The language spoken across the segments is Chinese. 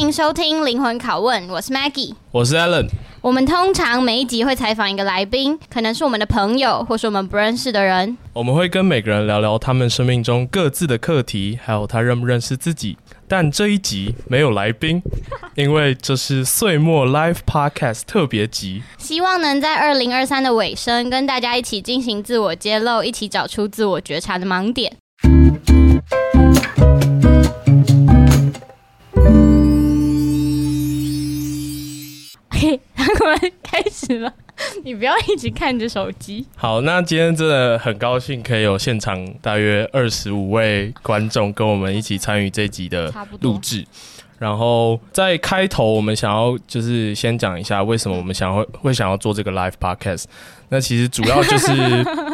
迎收听灵魂拷问，我是 Maggie，我是 Allen。我们通常每一集会采访一个来宾，可能是我们的朋友，或是我们不认识的人。我们会跟每个人聊聊他们生命中各自的课题，还有他认不认识自己。但这一集没有来宾，因为这是岁末 Live Podcast 特别集，希望能在二零二三的尾声，跟大家一起进行自我揭露，一起找出自我觉察的盲点。嘿，我们开始了，你不要一直看着手机。好，那今天真的很高兴可以有现场大约二十五位观众跟我们一起参与这集的录制。然后在开头，我们想要就是先讲一下为什么我们想要 会想要做这个 live podcast。那其实主要就是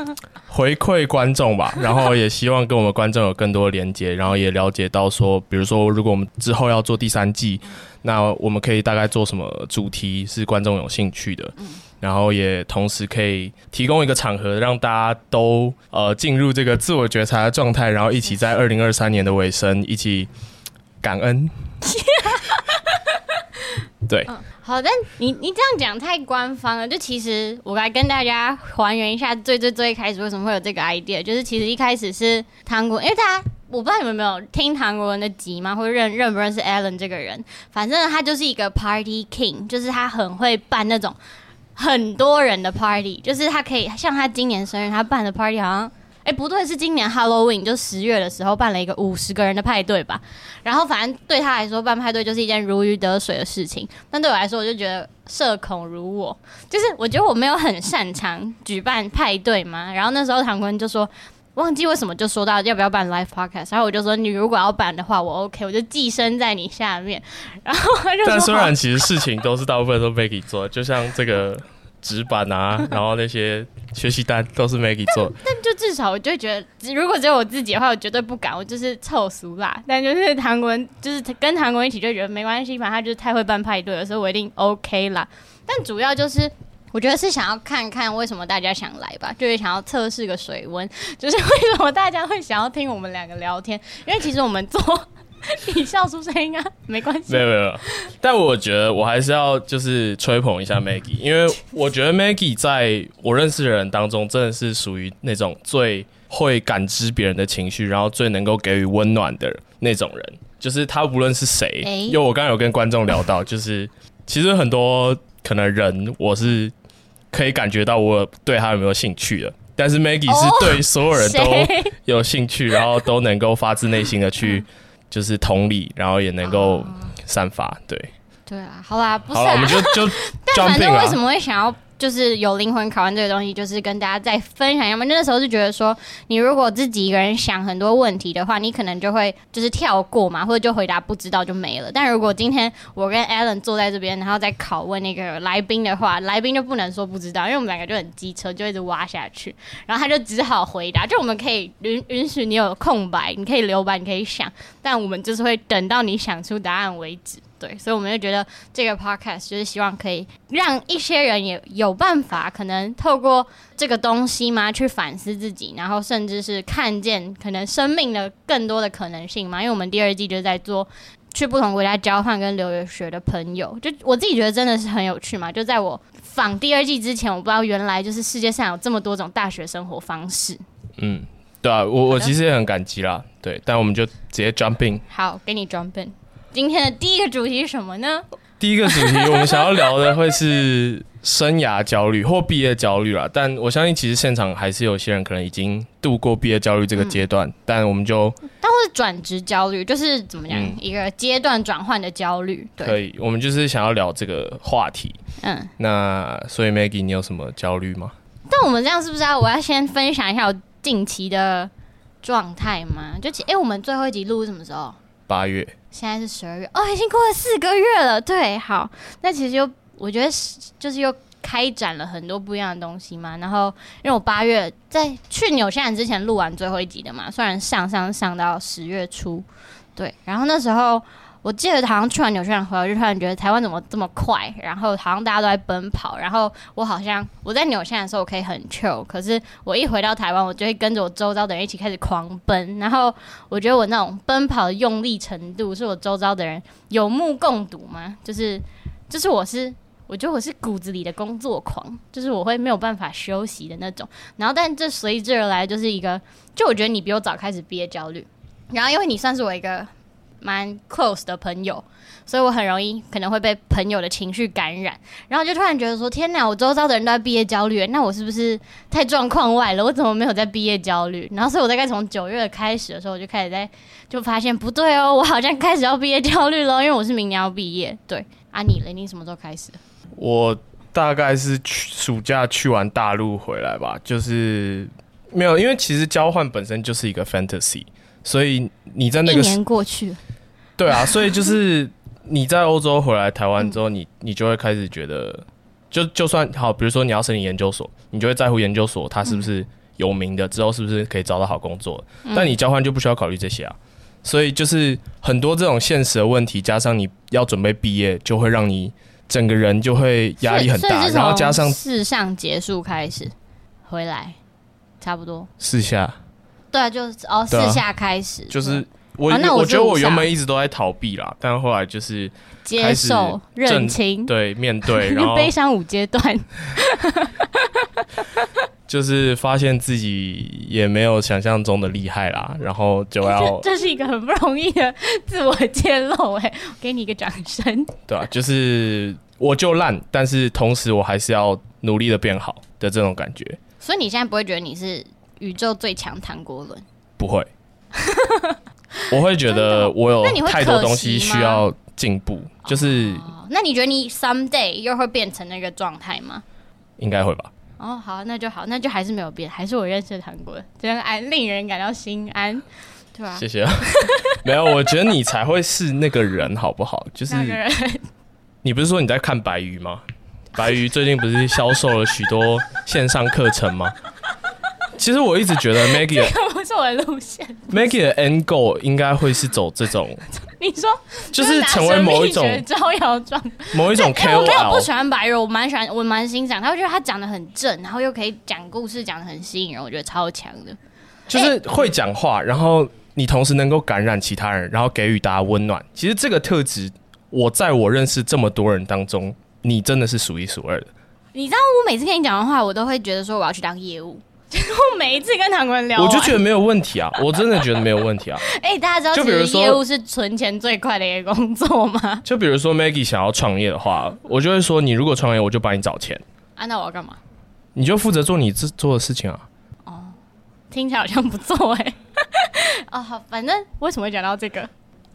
回馈观众吧，然后也希望跟我们观众有更多的连接，然后也了解到说，比如说如果我们之后要做第三季，那我们可以大概做什么主题是观众有兴趣的，然后也同时可以提供一个场合，让大家都呃进入这个自我觉察的状态，然后一起在 二零二三年的尾声一起感恩。对、嗯，好的，你你这样讲太官方了。就其实我来跟大家还原一下最最最开始为什么会有这个 idea，就是其实一开始是糖果，因为他我不知道你们有没有听唐国人的集吗？或者认认不认识 Alan 这个人？反正他就是一个 Party King，就是他很会办那种很多人的 party，就是他可以像他今年生日他办的 party 好像。哎，不对，是今年 Halloween，就十月的时候办了一个五十个人的派对吧。然后反正对他来说，办派对就是一件如鱼得水的事情。但对我来说，我就觉得社恐如我，就是我觉得我没有很擅长举办派对嘛。然后那时候唐坤就说，忘记为什么就说到要不要办 live podcast，然后我就说，你如果要办的话，我 OK，我就寄生在你下面。然后他就说，但虽然其实事情都是大部分都 Maggie 做，就像这个。纸板啊，然后那些学习单都是 Maggie 做的。但就至少我就会觉得，如果只有我自己的话，我绝对不敢，我就是凑俗啦。但就是唐国人，就是跟唐国人一起就觉得没关系，反正他就是太会办派对了，所以我一定 OK 啦。但主要就是我觉得是想要看看为什么大家想来吧，就是想要测试个水温，就是为什么大家会想要听我们两个聊天，因为其实我们做。你笑出声音啊？没关系，没有没有。但我觉得我还是要就是吹捧一下 Maggie，因为我觉得 Maggie 在我认识的人当中，真的是属于那种最会感知别人的情绪，然后最能够给予温暖的那种人。就是他无论是谁，因为我刚刚有跟观众聊到，就是其实很多可能人，我是可以感觉到我对他有没有兴趣的，但是 Maggie 是对所有人都有兴趣，然后都能够发自内心的去。就是同理，然后也能够散发，啊、对。对啊，好啦，不是、啊，好啦，我们就就。但反正为什么会想要？就是有灵魂拷问这个东西，就是跟大家再分享一下嘛。那个时候就觉得说，你如果自己一个人想很多问题的话，你可能就会就是跳过嘛，或者就回答不知道就没了。但如果今天我跟 Alan 坐在这边，然后再拷问那个来宾的话，来宾就不能说不知道，因为我们两个就很机车，就一直挖下去，然后他就只好回答。就我们可以允允许你有空白，你可以留白，你可以想，但我们就是会等到你想出答案为止。对，所以我们就觉得这个 podcast 就是希望可以让一些人也有办法，可能透过这个东西嘛，去反思自己，然后甚至是看见可能生命的更多的可能性嘛。因为我们第二季就在做去不同国家交换跟留学的朋友，就我自己觉得真的是很有趣嘛。就在我访第二季之前，我不知道原来就是世界上有这么多种大学生活方式。嗯，对啊，我我其实也很感激啦。对，但我们就直接 jump in。好，给你 jump in。今天的第一个主题是什么呢？第一个主题我们想要聊的会是生涯焦虑或毕业焦虑啦。但我相信其实现场还是有些人可能已经度过毕业焦虑这个阶段，嗯，但我们就但会转职焦虑，就是怎么讲，嗯，一个阶段转换的焦虑。对，可以，我们就是想要聊这个话题。嗯，那所以 Maggie，你有什么焦虑吗？但我们这样是不是要我要先分享一下我近期的状态吗？就哎，欸，我们最后一集录什么时候？八月，现在是十二月哦，已经过了四个月了。对，好，那其实又我觉得是就是又开展了很多不一样的东西嘛。然后因为我八月在去纽西兰之前录完最后一集的嘛，虽然上上上到十月初，对。然后那时候我记得好像去完纽西兰回来，我就突然觉得台湾怎么这么快，然后好像大家都在奔跑，然后我好像我在纽西兰的时候我可以很 chill，可是我一回到台湾，我就会跟着我周遭的人一起开始狂奔，然后我觉得我那种奔跑的用力程度，是我周遭的人有目共睹吗？就是就是我是。我觉得我是骨子里的工作狂，就是我会没有办法休息的那种。然后，但这随之而来就是一个，就我觉得你比我早开始毕业焦虑。然后，因为你算是我一个蛮 close 的朋友，所以我很容易可能会被朋友的情绪感染。然后就突然觉得说：天哪，我周遭的人都在毕业焦虑，那我是不是太状况外了？我怎么没有在毕业焦虑？然后，所以我大概从九月开始的时候，我就开始在就发现不对哦，我好像开始要毕业焦虑了，因为我是明年要毕业。对，啊你嘞？你什么时候开始？我大概是去暑假去完大陆回来吧，就是没有，因为其实交换本身就是一个 fantasy，所以你在那个一年过去，对啊，所以就是 你在欧洲回来台湾之后，你你就会开始觉得，就就算好，比如说你要申请研究所，你就会在乎研究所它是不是有名的，之后是不是可以找到好工作，但你交换就不需要考虑这些啊，所以就是很多这种现实的问题，加上你要准备毕业，就会让你。整个人就会压力很大，然后加上四项结束开始回来，差不多。四下，对啊，就是哦，四下开始，就是我，那我觉得我原本一直都在逃避啦，但后来就是接受、认清，对，面对，然后悲伤五阶段。就是发现自己也没有想象中的厉害啦，然后就要这，这是一个很不容易的自我揭露哎，给你一个掌声。对啊，就是我就烂，但是同时我还是要努力的变好的这种感觉。所以你现在不会觉得你是宇宙最强唐国伦？不会，我会觉得我有太多东西需要进步。就是，那你觉得你 someday 又会变成那个状态吗？应该会吧。哦，好，那就好，那就还是没有变，还是我认识的韩国人，真安令人感到心安，对吧？谢谢。没有，我觉得你才会是那个人，好不好？就是你不是说你在看白鱼吗？白鱼最近不是销售了许多线上课程吗？其实我一直觉得 Maggie 的不是我的路线，Maggie 的 end goal 应该会是走这种。你说就是成为某一种招摇撞，某一种 KOL。我没有不喜欢白肉，我蛮喜欢，我蛮欣赏他。我觉得他讲的很正，然后又可以讲故事，讲的很吸引人，我觉得超强的。就是会讲话，然后你同时能够感染其他人，然后给予大家温暖。其实这个特质，我在我认识这么多人当中，你真的是数一数二的。你知道，我每次跟你讲的话，我都会觉得说我要去当业务。我每一次跟唐国人聊，我就觉得没有问题啊，我真的觉得没有问题啊。哎、欸，大家知道，就比如说业务是存钱最快的一个工作吗？就比如说 Maggie 想要创业的话，我就会说，你如果创业，我就帮你找钱。啊，那我要干嘛？你就负责做你自做的事情啊。哦，听起来好像不错哎、欸。哦，好，反正为什么会讲到这个？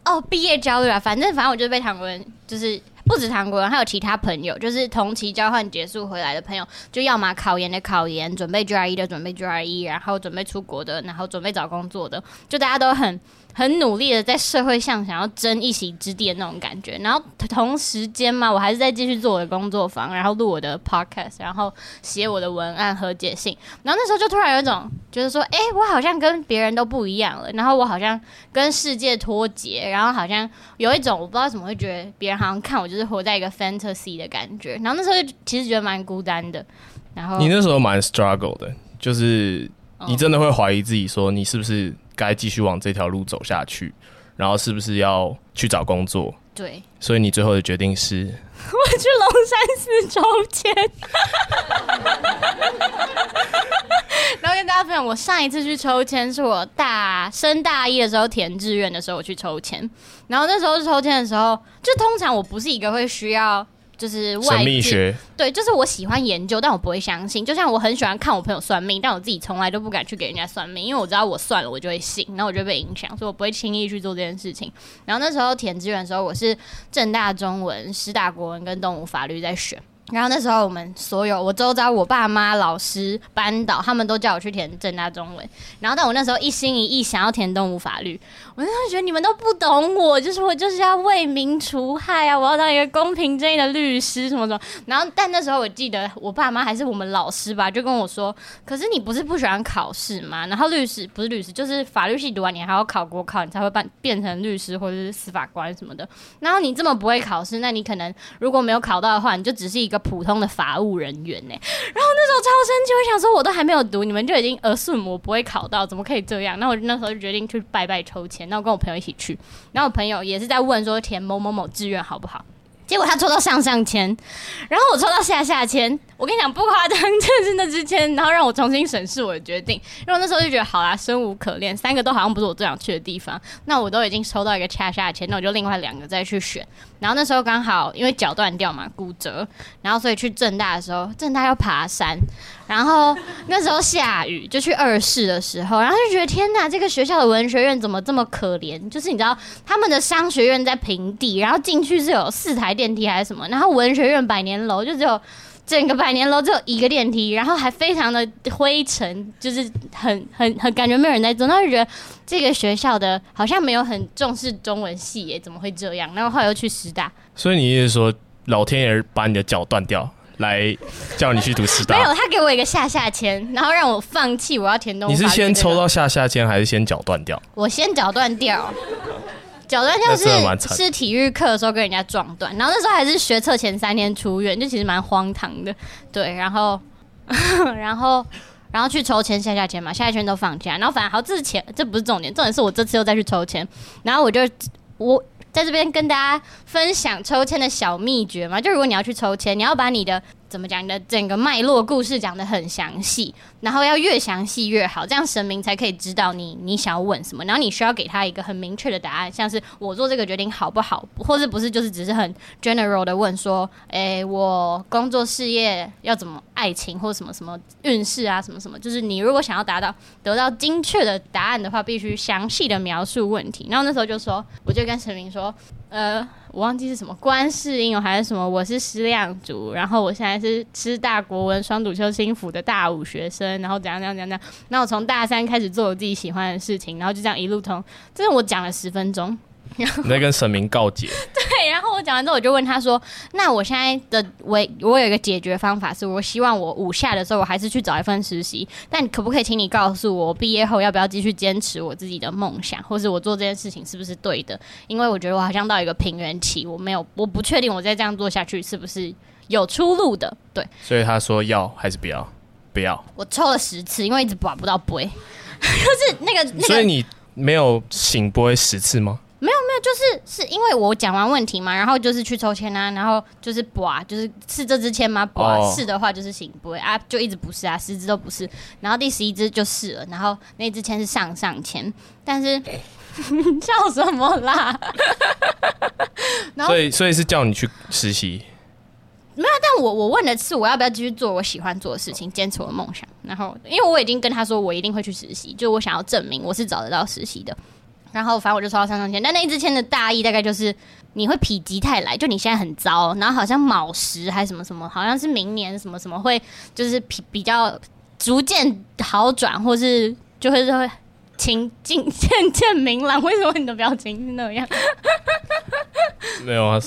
哦，毕业焦虑啊，反正反正我就被唐国人就是。不止韩国人，还有其他朋友，就是同期交换结束回来的朋友，就要么考研的考研，准备 GRE 的准备 GRE，然后准备出国的，然后准备找工作的，就大家都很。很努力的在社会上想要争一席之地的那种感觉，然后同时间嘛，我还是在继续做我的工作坊，然后录我的 podcast，然后写我的文案和解信，然后那时候就突然有一种觉得说，哎、我好像跟别人都不一样了，然后我好像跟世界脱节，然后好像有一种我不知道怎么会觉得别人好像看我就是活在一个 fantasy 的感觉，然后那时候就其实觉得蛮孤单的。然后你那时候蛮 struggle 的，就是你真的会怀疑自己，说你是不是？该继续往这条路走下去，然后是不是要去找工作？对，所以你最后的决定是，我去龙山寺抽签。然后跟大家分享，我上一次去抽签是我大升大一的时候填志愿的时候我去抽签，然后那时候抽签的时候，就通常我不是一个会需要。就是外命学，对，就是我喜欢研究，但我不会相信。就像我很喜欢看我朋友算命，但我自己从来都不敢去给人家算命，因为我知道我算了，我就会信，然后我就被影响，所以我不会轻易去做这件事情。然后那时候填志愿的时候，我是正大中文、师大国文跟东吴法律在选，然后那时候我们所有我周遭我爸妈、老师、班导，他们都叫我去填正大中文。然后但我那时候一心一意想要填动物法律，我那时候觉得你们都不懂我，就是我就是要为民除害啊，我要当一个公平正义的律师什么什么。然后但那时候我记得我爸妈还是我们老师吧，就跟我说：“可是你不是不喜欢考试吗？然后律师不是律师，就是法律系读完你还要考国考，你才会办变成律师或者是司法官什么的。然后你这么不会考试，那你可能如果没有考到的话，你就只是一一个。”普通的法务人员呢，然后那时候超生气，我想说我都还没有读，你们就已经 assume 我不会考到，怎么可以这样？那我那时候就决定去拜拜抽签，那我跟我朋友一起去，然后我朋友也是在问说填某某某志愿好不好？结果他抽到上上签，然后我抽到下下签。我跟你讲不夸张，就是那支签，然后让我重新审视我的决定。因为那时候就觉得，好啦，生无可恋，三个都好像不是我最想去的地方。那我都已经抽到一个下下签，那我就另外两个再去选。然后那时候刚好因为脚断掉嘛，骨折，然后所以去正大的时候，正大要爬山，然后那时候下雨，就去二试的时候，然后就觉得天哪，这个学校的文学院怎么这么可怜？就是你知道他们的商学院在平地，然后进去是有四台电梯还是什么，然后文学院百年楼就只有。整个百年楼只有一个电梯，然后还非常的灰尘，就是很很很感觉没有人在做，那就觉得这个学校的好像没有很重视中文系耶，怎么会这样？然后后来又去师大，所以你意思是说老天爷把你的脚断掉，来叫你去读师大？没有，他给我一个下下签，然后让我放弃我要填东西。你是先抽到下下签，还是先脚断掉？我先脚断掉。脚断掉是是体育课的时候跟人家撞断，然后那时候还是学测前三天出院，就其实蛮荒唐的。对，然后 然后然后去抽签下下签嘛，下下签都放假，然后反正好，这是钱，这不是重点，重点是我这次又再去抽签，然后我就我在这边跟大家分享抽签的小秘诀嘛，就如果你要去抽签，你要把你的。怎么讲？你的整个脉络故事讲得很详细，然后要越详细越好，这样神明才可以知道你你想要问什么，然后你需要给他一个很明确的答案，像是我做这个决定好不好，或是不是就是只是很 general 的问说，诶，我工作事业要怎么，爱情或什么什么运势啊，什么什么，就是你如果想要达到得到精确的答案的话，必须详细的描述问题。然后那时候就说，我就跟神明说。呃，我忘记是什么观世音，还是什么？我是师亮祖，然后我现在是师大国文双主修心辅的大五学生，然后怎样怎样怎样怎样。那我从大三开始做我自己喜欢的事情，然后就这样一路通。这是我讲了十分钟。你在跟神明告解。对，然后我讲完之后，我就问他说：“那我现在的我，我有一个解决方法，是我希望我五下的时候，我还是去找一份实习。但可不可以请你告诉我，我毕业后要不要继续坚持我自己的梦想，或是我做这件事情是不是对的？因为我觉得我好像到一个平原期，我没有，我不确定我再这样做下去是不是有出路的。对，所以他说要还是不要？不要。我抽了十次，因为一直拔不到杯，就是那个那个。所以你没有醒杯十次吗？就是是因为我讲完问题嘛，然后就是去抽签啊，然后就是不啊，就是是这支签吗？不啊，是的话就是行不会啊，就一直不是啊，十支都不是，然后第十一支就是了，然后那支签是上上签，但是 笑什么啦？然后所以所以是叫你去实习？没有，但我我问的是我要不要继续做我喜欢做的事情，坚持我的梦想，然后因为我已经跟他说我一定会去实习，就我想要证明我是找得到实习的。然后反正我就抽到三张签，但那一支签的大意大概就是你会否极泰来，就你现在很糟，然后好像卯时还是什么什么，好像是明年什么什么会就是比比较逐渐好转，或是就会就会情境渐渐明朗。为什么你的表情是那样？没有啊，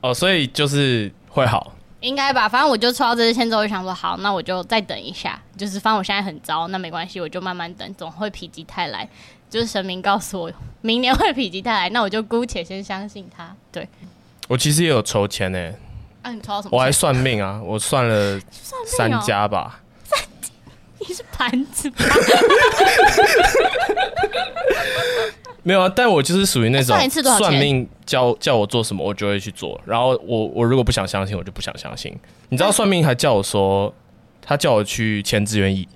哦，所以就是会好，应该吧？反正我就抽到这支签之后，我就想说好，那我就再等一下，就是反正我现在很糟，那没关系，我就慢慢等，总会否极泰来。就是神明告诉我明年会否极泰来，那我就姑且先相信他。对，我其实也有筹钱呢。啊，你抽到什么？我还算命啊，我算了三家吧。三，你是盘子吧？没有啊，但我就是属于那种算命叫叫我做什么，我就会去做。然后我我如果不想相信，我就不想相信。你知道算命还叫我说，他叫我去签志愿役。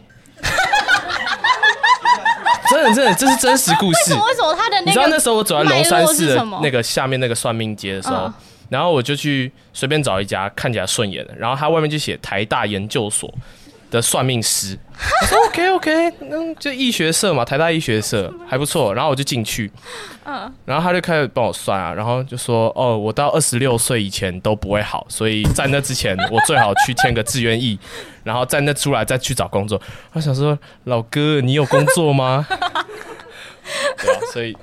真的，真的，这是真实故事。为什么？为什么他的那个？你知道那时候我走在龙山寺的那个下面那个算命街的时候，然后我就去随便找一家看起来顺眼的，然后他外面就写台大研究所，的算命师。我说 OK OK，嗯，就医学社嘛，台大医学社还不错。然后我就进去，嗯，然后他就开始帮我算啊，然后就说哦，我到二十六岁以前都不会好，所以在那之前我最好去签个志愿役，然后在那出来再去找工作。我想说，老哥，你有工作吗？对啊，所以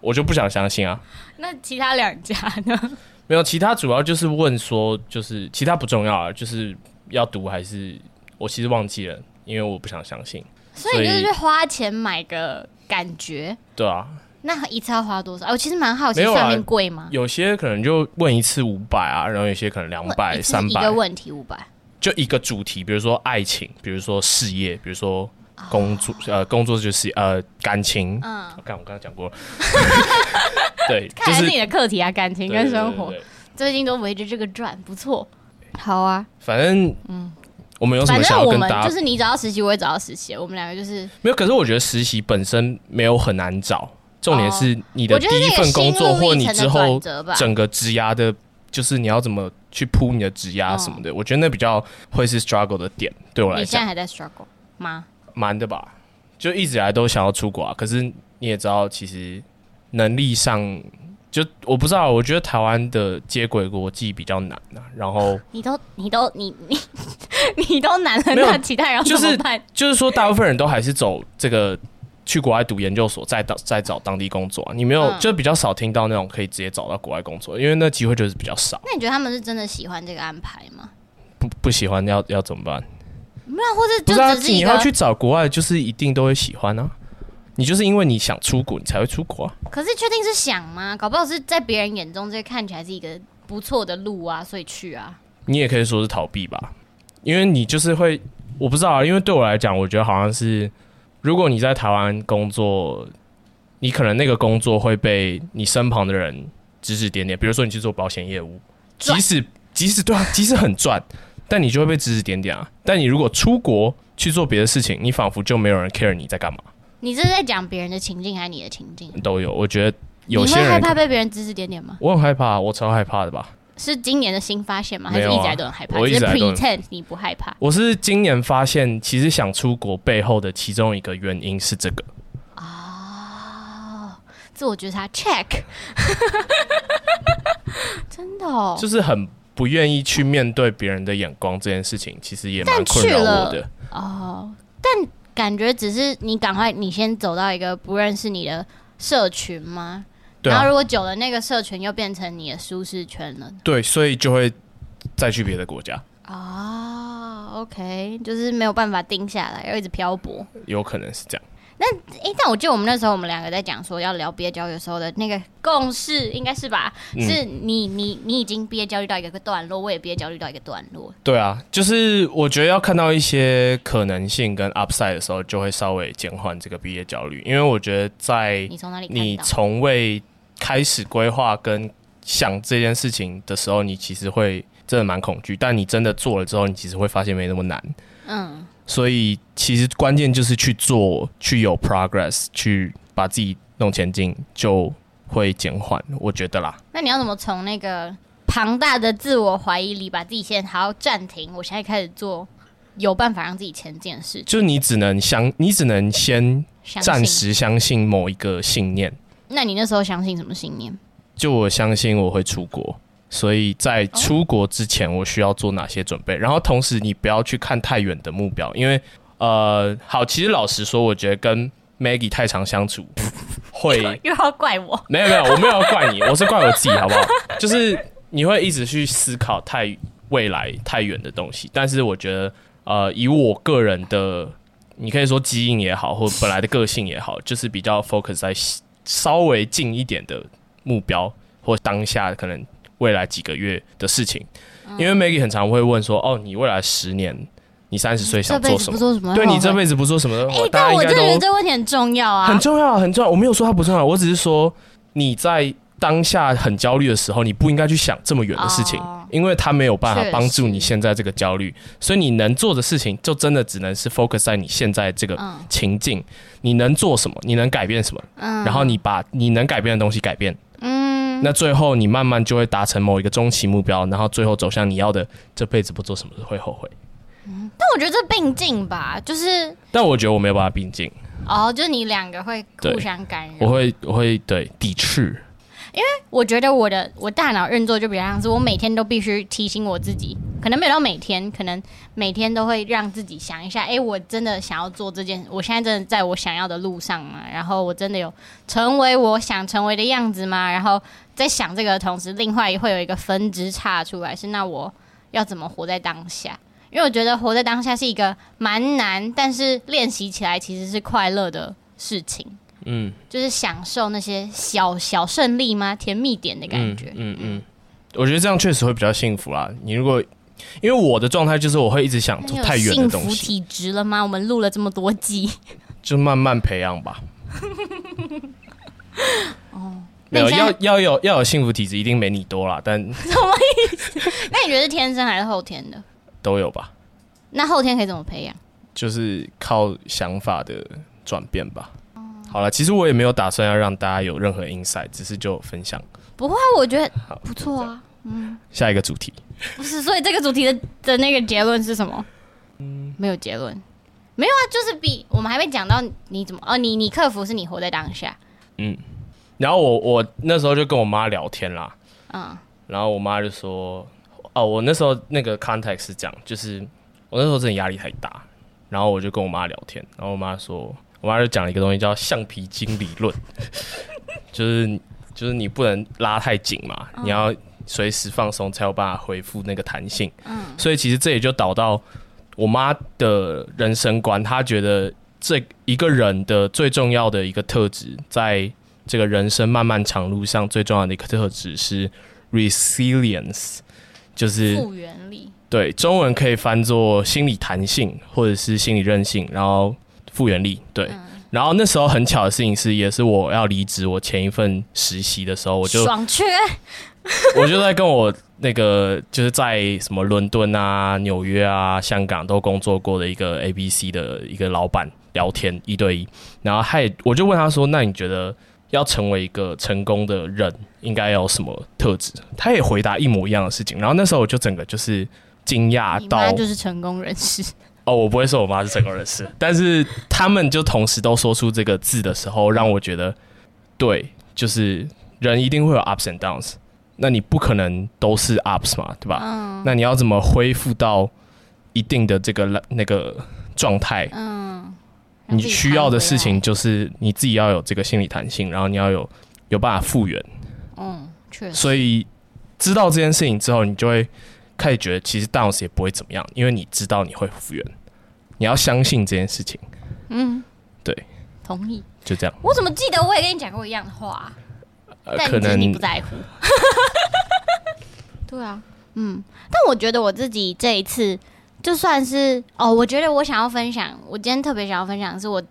我就不想相信啊。那其他两家呢？没有，其他主要就是问说，就是其他不重要啊，就是要读还是我其实忘记了。因为我不想相信，所以你就是去花钱买个感觉。对啊，那一次要花多少？我其实蛮好奇，上面贵吗？有些可能就问一次五百啊，然后有些可能两百、三百。一个问题五百，就一个主题，比如说爱情，比如说事业，比如说工作，哦、呃，工作就是呃感情。嗯，我刚我刚刚讲过了。对，看来是你的课题啊，感情跟生活，最近都围着这个转，不错。好啊，反正嗯。我们有什么想要跟大家？就是你找到实习，我也找到实习，我们两个就是没有。可是我觉得实习本身没有很难找，重点是你的第一份工作，或你之后整个职涯的，就是你要怎么去铺你的职涯什么的。我觉得那比较会是 struggle 的点，对我来讲。你现在还在 struggle 吗？蛮的吧，就一直以来都想要出国啊。可是你也知道，其实能力上。就我不知道，我觉得台湾的接轨国际比较难啊。然后你都你都你你你都难了，那其他人就是就是说，大部分人都还是走这个去国外读研究所，再到再找当地工作啊。你没有，就比较少听到那种可以直接找到国外工作，因为那机会就是比较少。那你觉得他们是真的喜欢这个安排吗？不不喜欢要要怎么办？没有，或者就是啊？你要去找国外，就是一定都会喜欢啊。你就是因为你想出国，你才会出国啊。可是确定是想吗？搞不好是在别人眼中，这看起来是一个不错的路啊，所以去啊。你也可以说是逃避吧，因为你就是会，我不知道啊。因为对我来讲，我觉得好像是，如果你在台湾工作，你可能那个工作会被你身旁的人指指点点。比如说你去做保险业务，即使即使对啊，即使很赚，但你就会被指指点点啊。但你如果出国去做别的事情，你仿佛就没有人 care 你在干嘛。你这是在讲别人的情境还是你的情境？都有，我觉得有些人你会害怕被别人指指点点吗？我很害怕，我超害怕的吧？是今年的新发现吗？还是一直来都很害怕？我一直 pretend 你不害怕。我是今年发现，其实想出国背后的其中一个原因是这个。哦，自我觉察 check，真的哦，就是很不愿意去面对别人的眼光这件事情，其实也蛮困扰我的。哦，但。感觉只是你赶快，你先走到一个不认识你的社群吗？对啊。然后如果久了，那个社群又变成你的舒适圈了。对，所以就会再去别的国家。啊，OK，就是没有办法定下来，要一直漂泊。有可能是这样。那哎、欸，但我记得我们那时候我们两个在讲说要聊毕业焦虑的时候的那个共识，应该是吧？嗯、是你你你已经毕业焦虑到一个段落，我也毕业焦虑到一个段落。对啊，就是我觉得要看到一些可能性跟 upside 的时候，就会稍微减缓这个毕业焦虑。因为我觉得在你从哪里你从未开始规划跟想这件事情的时候，你其实会真的蛮恐惧。但你真的做了之后，你其实会发现没那么难。嗯。所以其实关键就是去做，去有 progress，去把自己弄前进，就会减缓。我觉得啦。那你要怎么从那个庞大的自我怀疑里，把自己先好好暂停？我现在开始做有办法让自己前进的事。就你只能相，你只能先暂时相信某一个信念。那你那时候相信什么信念？就我相信我会出国。所以在出国之前，我需要做哪些准备？然后同时，你不要去看太远的目标，因为呃，好，其实老实说，我觉得跟 Maggie 太常相处，会又要怪我？没有没有，我没有要怪你，我是怪我自己，好不好？就是你会一直去思考太未来太远的东西，但是我觉得呃，以我个人的，你可以说基因也好，或本来的个性也好，就是比较 focus 在稍微近一点的目标，或当下可能。未来几个月的事情，因为 Maggie 很常会问说：“哦，你未来十年，你三十岁想做什么？做什么？对你这辈子不做什么？哎，但我真的觉得这个问题很重要啊，很重要，很重要。我没有说它不重要，我只是说你在当下很焦虑的时候，你不应该去想这么远的事情，因为它没有办法帮助你现在这个焦虑。所以你能做的事情，就真的只能是 focus 在你现在这个情境。你能做什么？你能改变什么？然后你把你能改变的东西改变。”那最后你慢慢就会达成某一个终极目标，然后最后走向你要的，这辈子不做什么会后悔。嗯，但我觉得这并进吧，就是，但我觉得我没有办法并进。哦，就是你两个会互相干扰，我会我会对抵制。因为我觉得我的我大脑运作就比较像是我每天都必须提醒我自己，可能没有到每天，可能每天都会让自己想一下，哎，我真的想要做这件，我现在真的在我想要的路上吗？然后我真的有成为我想成为的样子吗？然后在想这个的同时，另外会有一个分支岔出来，是那我要怎么活在当下？因为我觉得活在当下是一个蛮难，但是练习起来其实是快乐的事情。嗯，就是享受那些小小胜利吗？甜蜜点的感觉。嗯嗯，嗯，我觉得这样确实会比较幸福啦。你如果因为我的状态就是我会一直想太远的东西。幸福体质了吗？我们录了这么多集，就慢慢培养吧。哦，没有要要有要有幸福体质，一定没你多啦。但 什么意思？那你觉得是天生还是后天的？都有吧。那后天可以怎么培养？就是靠想法的转变吧。好了，其实我也没有打算要让大家有任何 insight，只是就分享。不会，我觉得不错啊。嗯，下一个主题。不是，所以这个主题的的那个结论是什么？嗯，没有结论。没有啊，就是比我们还没讲到你怎么哦，你你克服是你活在当下。嗯，然后我我那时候就跟我妈聊天啦。嗯。然后我妈就说：“哦，我那时候那个 context 是这样，就是我那时候真的压力太大，然后我就跟我妈聊天，然后我妈说。”我妈就讲了一个东西叫橡皮筋理论，就是就是你不能拉太紧嘛，你要随时放松才有办法恢复那个弹性。嗯，所以其实这也就导到我妈的人生观，她觉得这一个人的最重要的一个特质，在这个人生漫漫长路上最重要的一个特质是 resilience，就是复原力。对，中文可以翻作心理弹性或者是心理韧性，然后。复原力对，嗯、然后那时候很巧的事情是，也是我要离职我前一份实习的时候，我就爽缺，我就在跟我那个就是在什么伦敦啊、纽约啊、香港都工作过的一个 ABC 的一个老板聊天一对一，然后他也我就问他说：“那你觉得要成为一个成功的人，应该要有什么特质？”他也回答一模一样的事情，然后那时候我就整个就是惊讶到，就是成功人士。哦，我不会说我妈是成功人士，但是他们就同时都说出这个字的时候，让我觉得，对，就是人一定会有 ups and downs，那你不可能都是 ups 嘛，对吧？嗯。那你要怎么恢复到一定的这个那个状态？嗯。你需要的事情就是你自己要有这个心理弹性，然后你要有有办法复原。嗯，确实。所以知道这件事情之后，你就会。开始觉得其实 downs 也不会怎么样，因为你知道你会复原，你要相信这件事情。嗯，对，同意，就这样。我怎么记得我也跟你讲过一样的话？呃，可能你不在乎。对啊，嗯，但我觉得我自己这一次就算是哦，我觉得我想要分享，我今天特别想要分享的是我。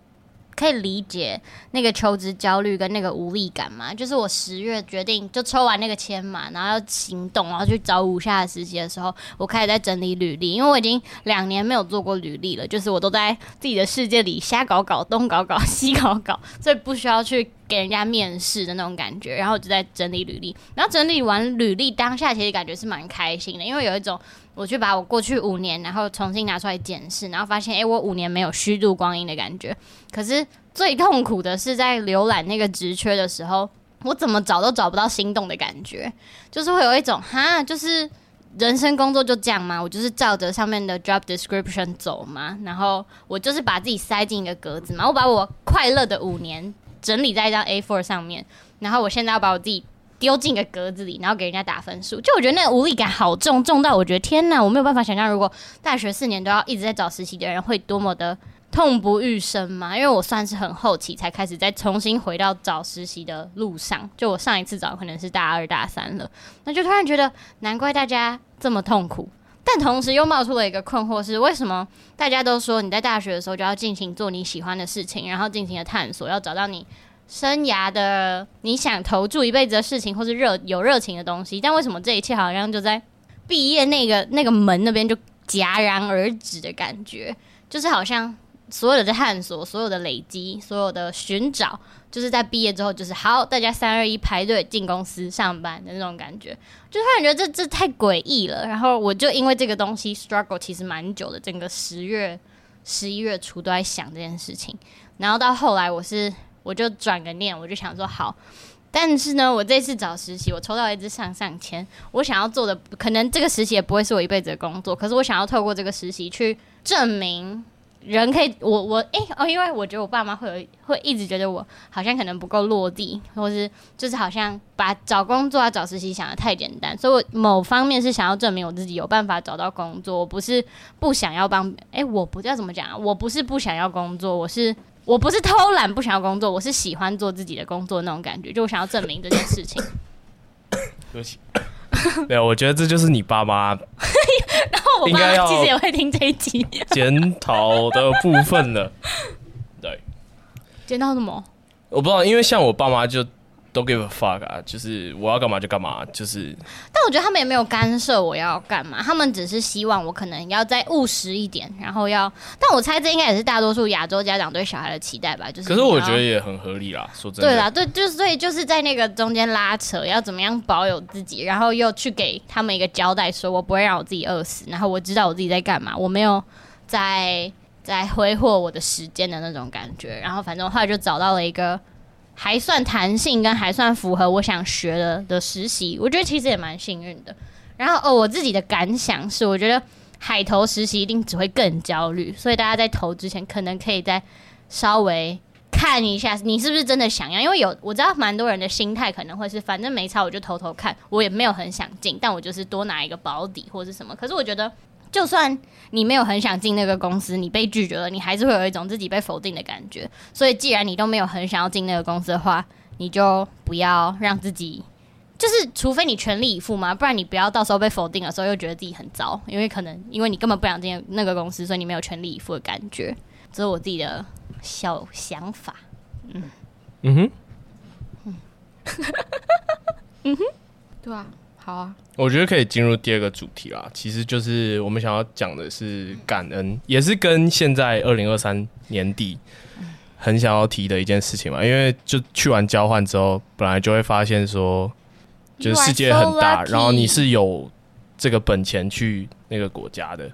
可以理解那个求职焦虑跟那个无力感嘛？就是我十月决定就抽完那个签嘛，然后要行动，然后去找五下的实习的时候，我开始在整理履历，因为我已经两年没有做过履历了，就是我都在自己的世界里瞎搞搞，东搞搞西搞搞，所以不需要去给人家面试的那种感觉。然后就在整理履历，然后整理完履历当下，其实感觉是蛮开心的，因为有一种我去把我过去五年，然后重新拿出来检视，然后发现，哎，我五年没有虚度光阴的感觉。可是最痛苦的是在浏览那个职缺的时候，我怎么找都找不到心动的感觉，就是会有一种哈，就是人生工作就这样吗？我就是照着上面的 job description 走吗？然后我就是把自己塞进一个格子嘛，我把我快乐的五年整理在一张 A4 上面，然后我现在要把我自己丢进一个格子里，然后给人家打分数，就我觉得那个无力感好重，重到我觉得天哪，我没有办法想象，如果大学四年都要一直在找实习的人会多么的。痛不欲生嘛，因为我算是很后期才开始再重新回到找实习的路上。就我上一次找可能是大二大三了，那就突然觉得难怪大家这么痛苦。但同时又冒出了一个困惑是：为什么大家都说你在大学的时候就要尽情做你喜欢的事情，然后尽情的探索，要找到你生涯的你想投注一辈子的事情，或是热有热情的东西？但为什么这一切好像就在毕业那个那个门那边就戛然而止的感觉？就是好像。所有的探索、所有的累积、所有的寻找，就是在毕业之后，就是好，大家三二一排队进公司上班的那种感觉，就突然觉得这这太诡异了。然后我就因为这个东西 struggle 其实蛮久的，整个十月、十一月初都在想这件事情。然后到后来，我是我就转个念，我就想说好。但是呢，我这次找实习，我抽到一支上上签。我想要做的，可能这个实习也不会是我一辈子的工作。可是我想要透过这个实习去证明，人可以，我我哎、欸、哦，因为我觉得我爸妈会有会一直觉得我好像可能不够落地，或是就是好像把找工作啊找实习想得太简单。所以我某方面是想要证明我自己有办法找到工作，我不是不想要帮哎、欸，我不知道怎么讲，我不是不想要工作，我是。我不是偷懒不想要工作，我是喜欢做自己的工作那种感觉，就我想要证明这件事情。对不起，没有，我觉得这就是你爸妈。然后我爸妈其实也会听这一集检讨的部分了。对，检讨什么？我不知道，因为像我爸妈就。都 give a fuck 啊，就是我要干嘛就干嘛，就是。但我觉得他们也没有干涉我要干嘛，他们只是希望我可能要再务实一点，然后要。但我猜这应该也是大多数亚洲家长对小孩的期待吧，就是。可是我觉得也很合理啦，说真的。对啦，对，就是所以就是在那个中间拉扯，要怎么样保有自己，然后又去给他们一个交代，说我不会让我自己饿死，然后我知道我自己在干嘛，我没有在在挥霍我的时间的那种感觉，然后反正我后来就找到了一个。还算弹性跟还算符合我想学的的实习，我觉得其实也蛮幸运的。然后哦，我自己的感想是，我觉得海投实习一定只会更焦虑，所以大家在投之前可能可以再稍微看一下，你是不是真的想要。因为有我知道蛮多人的心态可能会是，反正没差我就投投看，我也没有很想进，但我就是多拿一个保底或是什么。可是我觉得。就算你没有很想进那个公司，你被拒绝了，你还是会有一种自己被否定的感觉。所以，既然你都没有很想要进那个公司的话，你就不要让自己，就是除非你全力以赴嘛，不然你不要到时候被否定的时候又觉得自己很糟，因为可能因为你根本不想进那个公司，所以你没有全力以赴的感觉。这是我自己的小想法。嗯嗯哼，嗯嗯哼，对啊。好啊，我觉得可以进入第二个主题啦。其实就是我们想要讲的是感恩，也是跟现在二零二三年底很想要提的一件事情嘛。因为就去完交换之后，本来就会发现说，就是世界很大，然后你是有这个本钱去那个国家的。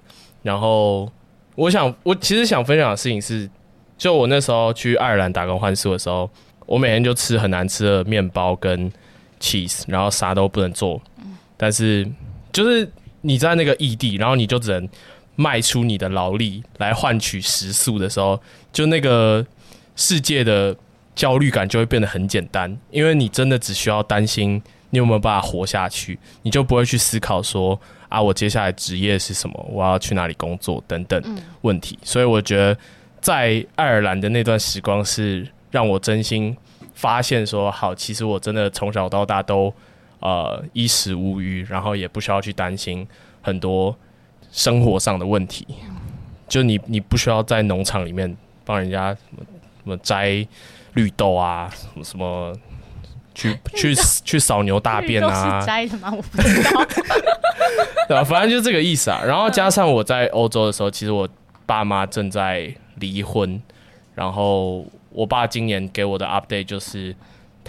然后我想，我其实想分享的事情是，就我那时候去爱尔兰打工换宿的时候，我每天就吃很难吃的面包跟 cheese，然后啥都不能做。但是，就是你在那个异地，然后你就只能卖出你的劳力来换取食宿的时候，就那个世界的焦虑感就会变得很简单，因为你真的只需要担心你有没有办法活下去，你就不会去思考说啊，我接下来职业是什么，我要去哪里工作等等问题。所以我觉得在爱尔兰的那段时光是让我真心发现说，好，其实我真的从小到大都。呃，衣食无虞，然后也不需要去担心很多生活上的问题。就你，你不需要在农场里面帮人家什么什么摘绿豆啊，什么什么去去去扫牛大便啊？摘的吗？我不知道。对啊，反正就这个意思啊。然后加上我在欧洲的时候，其实我爸妈正在离婚，然后我爸今年给我的 update 就是。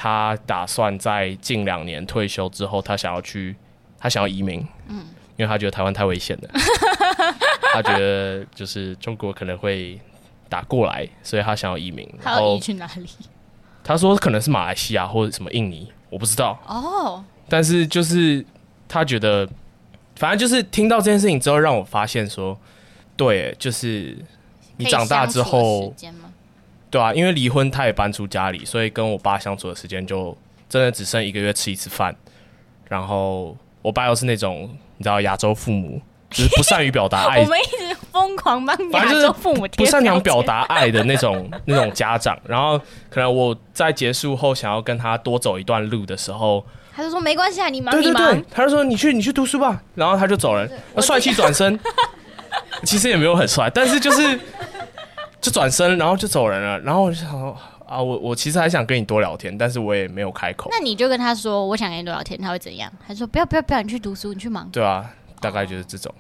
他打算在近两年退休之后，他想要去，他想要移民，嗯，因为他觉得台湾太危险了，他觉得就是中国可能会打过来，所以他想要移民。他要移去哪里？他说可能是马来西亚或者什么印尼，我不知道。哦，但是就是他觉得，反正就是听到这件事情之后，让我发现说，对，就是你长大之后。对啊，因为离婚，他也搬出家里，所以跟我爸相处的时间就真的只剩一个月吃一次饭。然后我爸又是那种你知道亚洲父母，就是不善于表达 爱。我们一直疯狂帮亚洲父母不擅长表达爱的那种 那种家长。然后可能我在结束后想要跟他多走一段路的时候，他就说没关系啊，你忙对对对，你忙。他就说你去你去读书吧，然后他就走人，帅气转身。其实也没有很帅，但是就是。就转身，然后就走人了。然后我就想说啊，我我其实还想跟你多聊天，但是我也没有开口。那你就跟他说，我想跟你多聊天，他会怎样？他说不要不要不要，你去读书，你去忙。对啊，大概就是这种。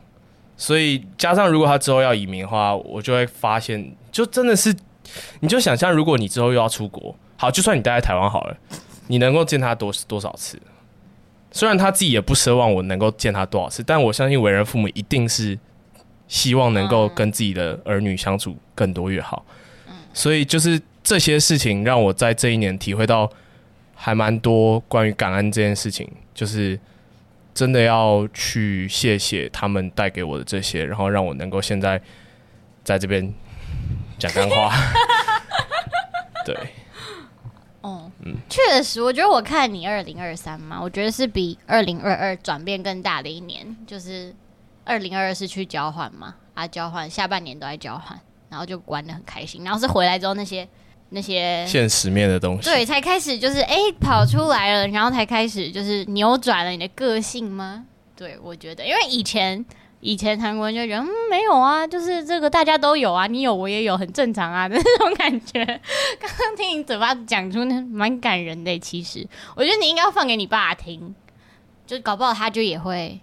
所以加上如果他之后要移民的话，我就会发现，就真的是，你就想象如果你之后又要出国，好，就算你待在台湾好了，你能够见他多多少次？虽然他自己也不奢望我能够见他多少次，但我相信为人父母一定是希望能够跟自己的儿女相处更多越好。所以就是这些事情让我在这一年体会到还蛮多关于感恩这件事情，就是真的要去谢谢他们带给我的这些，然后让我能够现在在这边讲干话。对。哦，嗯，确实，我觉得我看你二零二三嘛，我觉得是比二零二二转变更大的一年。就是二零二二是去交换嘛，啊，交换下半年都在交换，然后就玩的很开心。然后是回来之后那些那些现实面的东西，对，才开始就是哎、欸、跑出来了，然后才开始就是扭转了你的个性吗？对，我觉得，因为以前。以前韩国人就觉得嗯，没有啊，就是这个大家都有啊，你有我也有，很正常啊的 那种感觉。刚刚听你嘴巴讲出那蛮感人的，其实我觉得你应该要放给你爸听，就搞不好他就也会，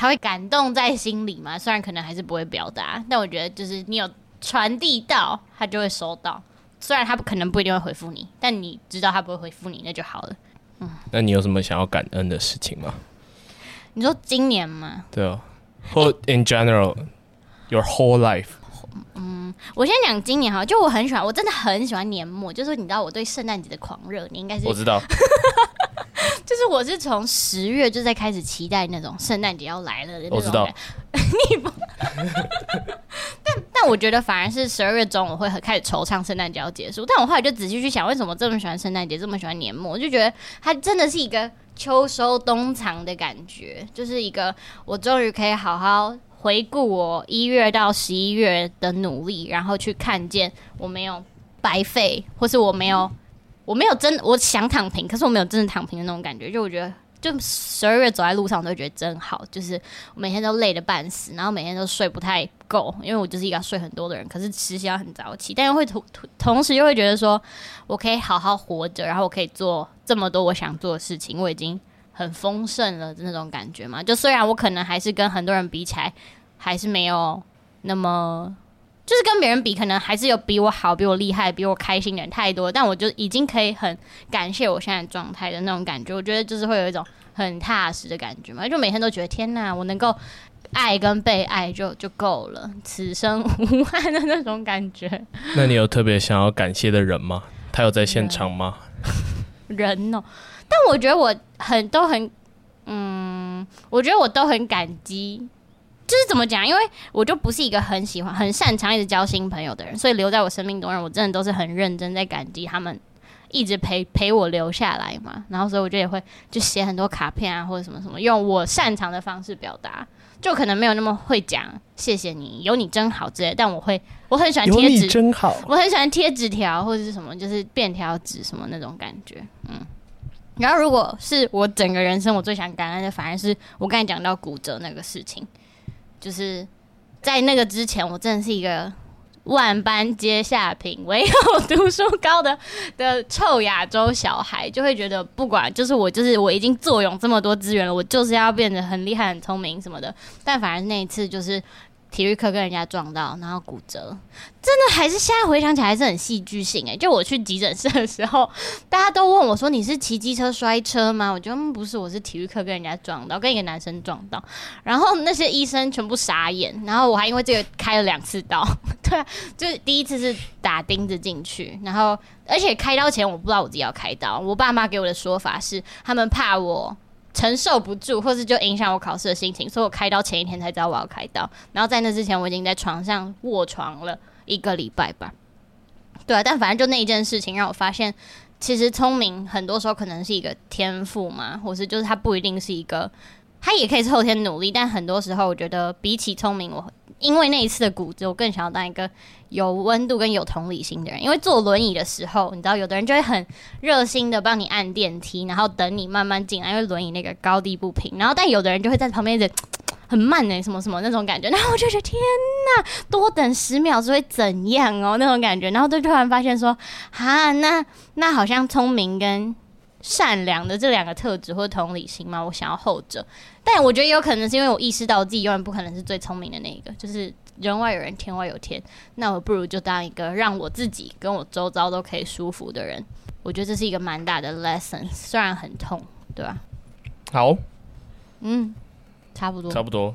他会感动在心里嘛。虽然可能还是不会表达，但我觉得就是你有传递到，他就会收到。虽然他不可能不一定会回复你，但你知道他不会回复你，那就好了。嗯，那你有什么想要感恩的事情吗？你说今年吗？对哦。或 in general your whole life。嗯，我先讲今年哈，就我很喜欢，我真的很喜欢年末，就是你知道我对圣诞节的狂热，你应该是我知道，就是我是从十月就在开始期待那种圣诞节要来了的那种。我知道，你不，但但我觉得反而是十二月中我会很开始惆怅圣诞节要结束，但我后来就仔细去想，为什么这么喜欢圣诞节，这么喜欢年末，我就觉得它真的是一个。秋收冬藏的感觉，就是一个我终于可以好好回顾我一月到十一月的努力，然后去看见我没有白费，或是我没有我没有真我想躺平，可是我没有真的躺平的那种感觉。就我觉得，就十二月走在路上，我都觉得真好。就是每天都累得半死，然后每天都睡不太够，因为我就是一个睡很多的人，可是实际上很早起，但又会同同时又会觉得说我可以好好活着，然后我可以做。这么多我想做的事情，我已经很丰盛了的那种感觉嘛。就虽然我可能还是跟很多人比起来，还是没有那么，就是跟别人比，可能还是有比我好、比我厉害、比我开心的人太多。但我就已经可以很感谢我现在状态的那种感觉。我觉得就是会有一种很踏实的感觉嘛。就每天都觉得天哪，我能够爱跟被爱就就够了，此生无憾的那种感觉。那你有特别想要感谢的人吗？他有在现场吗？人哦，但我觉得我很都很，嗯，我觉得我都很感激。就是怎么讲？因为我就不是一个很喜欢、很擅长一直交新朋友的人，所以留在我生命中的人，我真的都是很认真在感激他们一直陪陪我留下来嘛。然后所以我就也会就写很多卡片啊，或者什么什么，用我擅长的方式表达。就可能没有那么会讲谢谢你，有你真好之类，但我会我很喜欢贴纸，真好，我很喜欢贴纸条或者是什么，就是便条纸什么那种感觉，嗯。然后如果是我整个人生我最想感恩的，反而是我刚才讲到骨折那个事情，就是在那个之前，我真的是一个。万般皆下品，唯有读书高的的臭亚洲小孩，就会觉得不管就是我，就是我已经坐拥这么多资源了，我就是要变得很厉害、很聪明什么的。但反而那一次就是。体育课跟人家撞到，然后骨折，真的还是现在回想起来还是很戏剧性哎！就我去急诊室的时候，大家都问我说：“你是骑机车摔车吗？”我觉得不是，我是体育课跟人家撞到，跟一个男生撞到。然后那些医生全部傻眼，然后我还因为这个开了两次刀。对，就是第一次是打钉子进去，然后而且开刀前我不知道我自己要开刀，我爸妈给我的说法是他们怕我。承受不住，或是就影响我考试的心情，所以我开刀前一天才知道我要开刀。然后在那之前，我已经在床上卧床了一个礼拜吧。对啊，但反正就那一件事情让我发现，其实聪明很多时候可能是一个天赋嘛，或是就是它不一定是一个，它也可以是后天努力。但很多时候，我觉得比起聪明，我因为那一次的骨折，我更想要当一个。有温度跟有同理心的人，因为坐轮椅的时候，你知道，有的人就会很热心的帮你按电梯，然后等你慢慢进来，因为轮椅那个高低不平。然后，但有的人就会在旁边一直 很慢呢，什么什么那种感觉。然后我就觉得天呐，多等十秒是会怎样哦？那种感觉。然后就突然发现说，哈，那那好像聪明跟善良的这两个特质或同理心吗？我想要后者，但我觉得有可能是因为我意识到自己永远不可能是最聪明的那一个，就是人外有人，天外有天。那我不如就当一个让我自己跟我周遭都可以舒服的人。我觉得这是一个蛮大的 lesson，虽然很痛，对吧？好，嗯，差不多，差不多。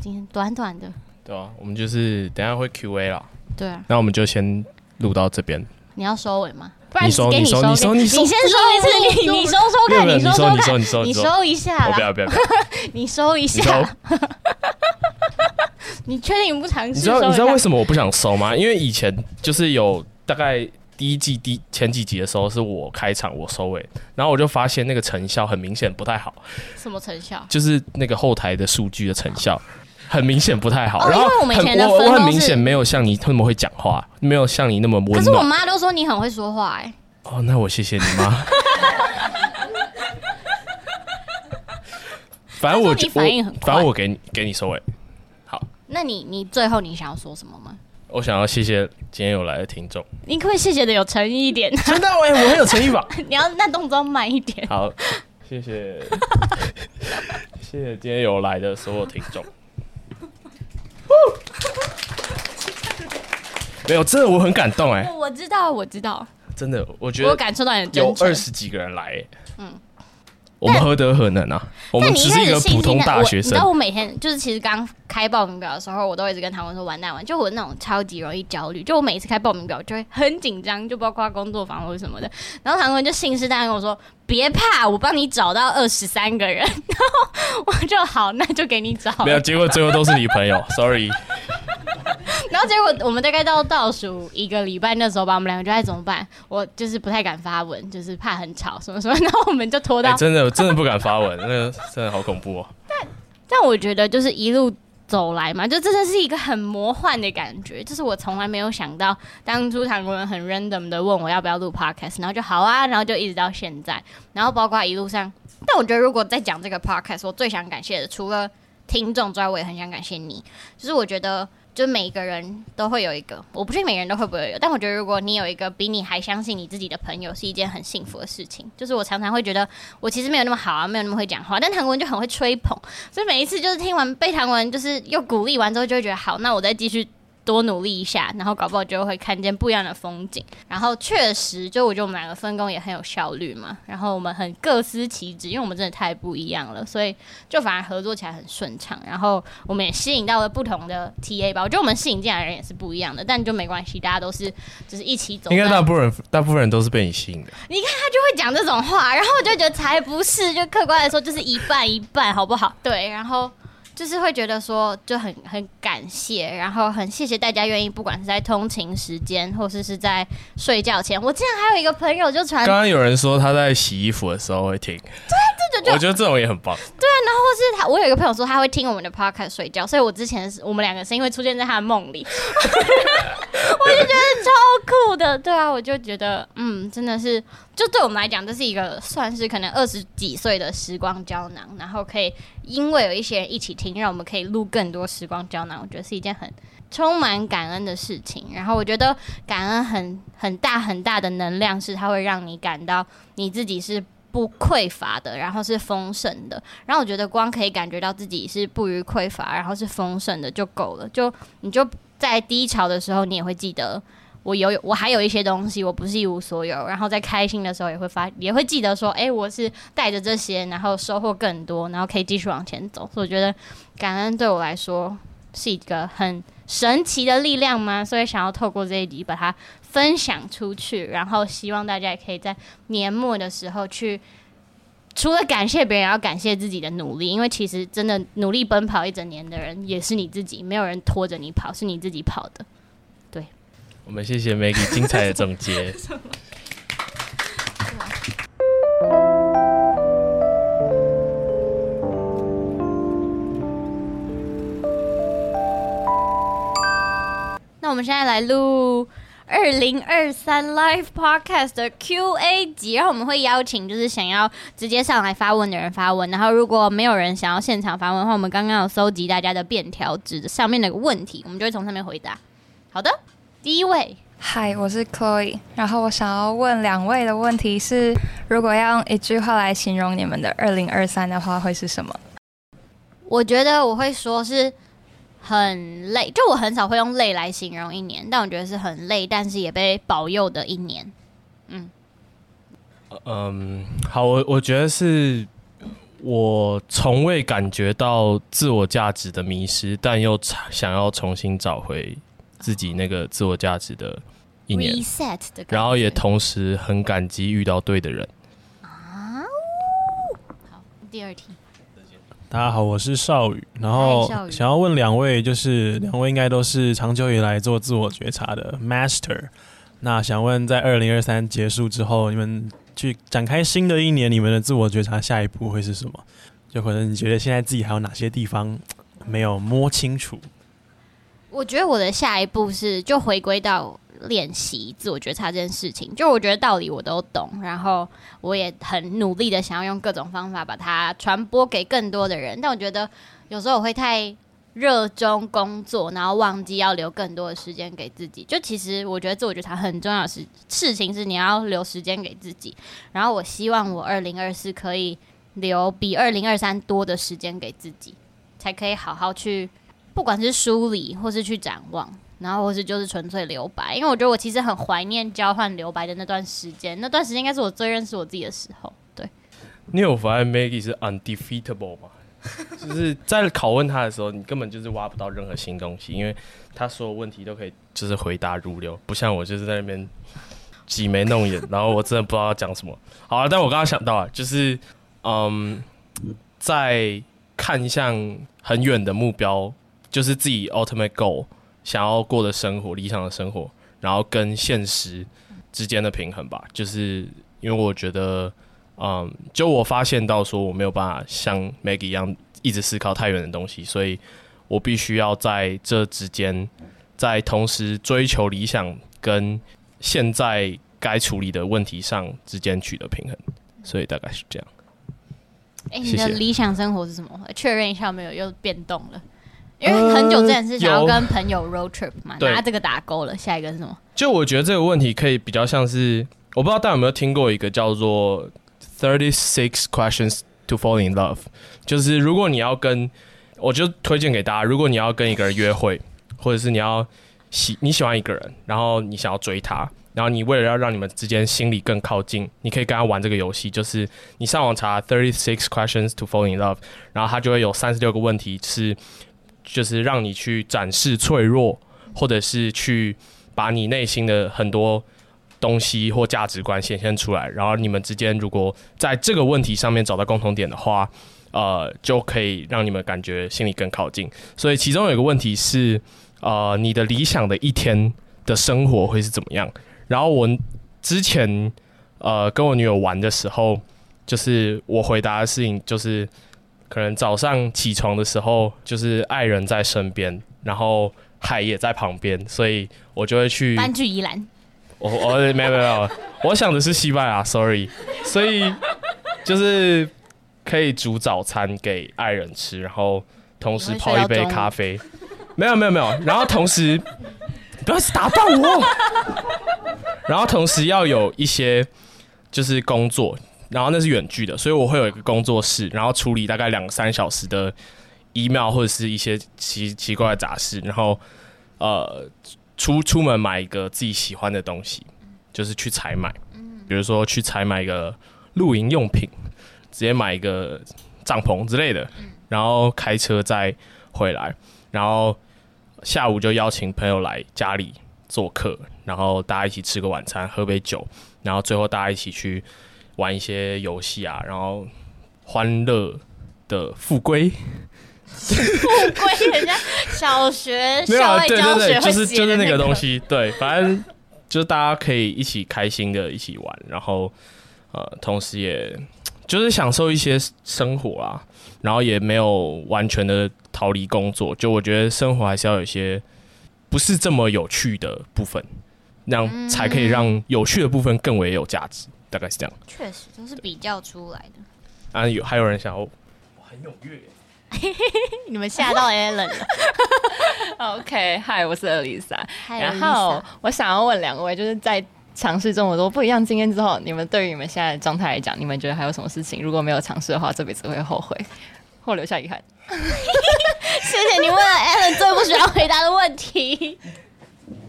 今天短短的，对啊，我们就是等下会 Q&A 了。对啊，那我们就先录到这边。你要收尾吗？不然你收，给你收，你收，你先收一次，你你收收看，你收收看，你收，你收一下，不要不要，你收一下。你确定你不尝试？你知道你知道为什么我不想收吗？因为以前就是有大概第一季第前几集的时候是我开场我收尾，然后我就发现那个成效很明显不太好。什么成效？就是那个后台的数据的成效。很明显不太好，哦、然后我们以前的我我很明显没有像你那么会讲话，没有像你那么温暖。可是我妈都说你很会说话哎、欸。哦，那我谢谢你妈。反正我你反应很快，反正我给你给你收尾。好，那你你最后你想要说什么吗？我想要谢谢今天有来的听众。你可不可以谢谢的有诚意一点？真的喂，我很有诚意吧？你要那动作慢一点。好，谢谢，谢谢今天有来的所有听众。没有，真的我很感动哎！我知道，我知道，真的，我觉得我感受到你有二十几个人来，嗯，我们何德何能啊？我们只是一个普通大学生。你知道我每天就是其实刚开报名表的时候，我都一直跟唐文说完蛋完，就我那种超级容易焦虑，就我每一次开报名表就会很紧张，就包括工作坊或者什么的。然后唐文就信誓旦旦跟我说：“别怕，我帮你找到二十三个人。”然后我就好，那就给你找。没有，结果最后都是你朋友，sorry。然后结果我们大概到倒数一个礼拜那时候吧，我们两个就在怎么办？我就是不太敢发文，就是怕很吵什么什么。然后我们就拖到、欸、真的真的不敢发文，那个真的好恐怖哦。但但我觉得就是一路走来嘛，就真的是一个很魔幻的感觉。就是我从来没有想到，当初韩国人很 random 的问我要不要录 podcast，然后就好啊，然后就一直到现在。然后包括一路上，但我觉得如果再讲这个 podcast，我最想感谢的，除了听众之外，我也很想感谢你。就是我觉得。就每一个人都会有一个，我不确定每个人都会不会有，但我觉得如果你有一个比你还相信你自己的朋友，是一件很幸福的事情。就是我常常会觉得我其实没有那么好啊，没有那么会讲话，但唐文就很会吹捧，所以每一次就是听完被唐文就是又鼓励完之后，就会觉得好，那我再继续。多努力一下，然后搞不好就会看见不一样的风景。然后确实，就我觉得我们两个分工也很有效率嘛。然后我们很各司其职，因为我们真的太不一样了，所以就反而合作起来很顺畅。然后我们也吸引到了不同的 TA 吧。我觉得我们吸引进来的人也是不一样的，但就没关系，大家都是就是一起走。应该大部分人大部分人都是被你吸引的。你看他就会讲这种话，然后我就觉得才不是，就客观来说就是一半一半，好不好？对，然后。就是会觉得说就很很感谢，然后很谢谢大家愿意，不管是在通勤时间，或是是在睡觉前。我竟然还有一个朋友就传，刚刚有人说他在洗衣服的时候会听，对，这就就我觉得这种也很棒。对啊，然后是他，我有一个朋友说他会听我们的 podcast 睡觉，所以我之前是我们两个声音会出现在他的梦里，我就觉得超酷的。对啊，我就觉得嗯，真的是。就对我们来讲，这是一个算是可能二十几岁的时光胶囊，然后可以因为有一些人一起听，让我们可以录更多时光胶囊。我觉得是一件很充满感恩的事情。然后我觉得感恩很很大很大的能量，是它会让你感到你自己是不匮乏的，然后是丰盛的。然后我觉得光可以感觉到自己是不于匮乏，然后是丰盛的就够了。就你就在低潮的时候，你也会记得。我有，我还有一些东西，我不是一无所有。然后在开心的时候，也会发，也会记得说，哎，我是带着这些，然后收获更多，然后可以继续往前走。所以我觉得感恩对我来说是一个很神奇的力量嘛，所以想要透过这一集把它分享出去，然后希望大家也可以在年末的时候去，除了感谢别人，要感谢自己的努力，因为其实真的努力奔跑一整年的人也是你自己，没有人拖着你跑，是你自己跑的。我们谢谢 Maggie 精彩的总结。那我们现在来录二零二三 Live Podcast 的 Q&A 集，然后我们会邀请就是想要直接上来发问的人发问，然后如果没有人想要现场发问的话，我们刚刚有搜集大家的便条纸上面的问题，我们就会从上面回答。好的。第一位嗨，我是 Chloe。然后我想要问两位的问题是：如果要用一句话来形容你们的二零二三的话，会是什么？我觉得我会说是很累，就我很少会用累来形容一年，但我觉得是很累，但是也被保佑的一年。嗯，嗯，好，我我觉得是我从未感觉到自我价值的迷失，但又想要重新找回自己那个自我价值的一年，reset 的，然后也同时很感激遇到对的人。啊，好，第二题。大家好，我是少宇，然后想要问两位，就是两位应该都是长久以来做自我觉察的 master，那想问在二零二三结束之后，你们去展开新的一年，你们的自我觉察下一步会是什么？就可能你觉得现在自己还有哪些地方没有摸清楚？我觉得我的下一步是就回归到。练习自我觉察这件事情，就我觉得道理我都懂，然后我也很努力的想要用各种方法把它传播给更多的人。但我觉得有时候我会太热衷工作，然后忘记要留更多的时间给自己。就其实我觉得自我觉察很重要的事事情是你要留时间给自己。然后我希望我二零二四可以留比二零二三多的时间给自己，才可以好好去不管是梳理或是去展望。然后或是就是纯粹留白，因为我觉得我其实很怀念交换留白的那段时间，那段时间应该是我最认识我自己的时候。对，你有发现 Maggie 是 undefeatable 吗？就是在拷问他的时候，你根本就是挖不到任何新东西，因为他所有问题都可以就是回答如流，不像我就是在那边挤眉弄眼，然后我真的不知道要讲什么。好了，但我刚刚想到啊，就是嗯，在看向很远的目标，就是自己 ultimate goal。想要过的生活，理想的生活，然后跟现实之间的平衡吧。就是因为我觉得，嗯，就我发现到说我没有办法像 Maggie 一样一直思考太远的东西，所以我必须要在这之间，在同时追求理想跟现在该处理的问题上之间取得平衡。所以大概是这样。哎、欸，你的理想生活是什么？确认一下，没有又变动了。因为很久之前是想要跟朋友 road trip 嘛，拿这个打勾了。下一个是什么？就我觉得这个问题可以比较像是，我不知道大家有没有听过一个叫做 Thirty Six Questions to Fall in Love，就是如果你要跟，我就推荐给大家，如果你要跟一个人约会，或者是你要喜你喜欢一个人，然后你想要追他，然后你为了要让你们之间心里更靠近，你可以跟他玩这个游戏，就是你上网查 Thirty Six Questions to Fall in Love，然后他就会有三十六个问题是。就是让你去展示脆弱，或者是去把你内心的很多东西或价值观显现出来，然后你们之间如果在这个问题上面找到共同点的话，呃，就可以让你们感觉心里更靠近。所以其中有一个问题是，呃，你的理想的一天的生活会是怎么样？然后我之前呃跟我女友玩的时候，就是我回答的事情就是。可能早上起床的时候，就是爱人在身边，然后海也在旁边，所以我就会去搬去宜兰。我我没有没有没有，我想的是西班牙，sorry。所以就是可以煮早餐给爱人吃，然后同时泡一杯咖啡。没有没有没有，然后同时不要打断我。然后同时要有一些就是工作。然后那是远距的，所以我会有一个工作室，然后处理大概两三小时的 email 或者是一些奇奇怪的杂事，然后呃出出门买一个自己喜欢的东西，就是去采买，比如说去采买一个露营用品，直接买一个帐篷之类的，然后开车再回来，然后下午就邀请朋友来家里做客，然后大家一起吃个晚餐，喝杯酒，然后最后大家一起去。玩一些游戏啊，然后欢乐的复归，复归人家小学 没有啊，对对对，就是就是那个东西，对，反正就是大家可以一起开心的一起玩，然后呃，同时也就是享受一些生活啊，然后也没有完全的逃离工作，就我觉得生活还是要有一些不是这么有趣的部分，那样才可以让有趣的部分更为有价值。大概是这样，确实都是比较出来的。啊，有还有人想要，我很踊跃，你们吓到 Alan 了。OK，嗨，我是 Alyssa。然后我想要问两位，就是在尝试这么多不一样经验之后，你们对于你们现在的状态来讲，你们觉得还有什么事情如果没有尝试的话，这辈子会后悔 或留下遗憾？谢谢你问了 Alan 最不喜欢回答的问题。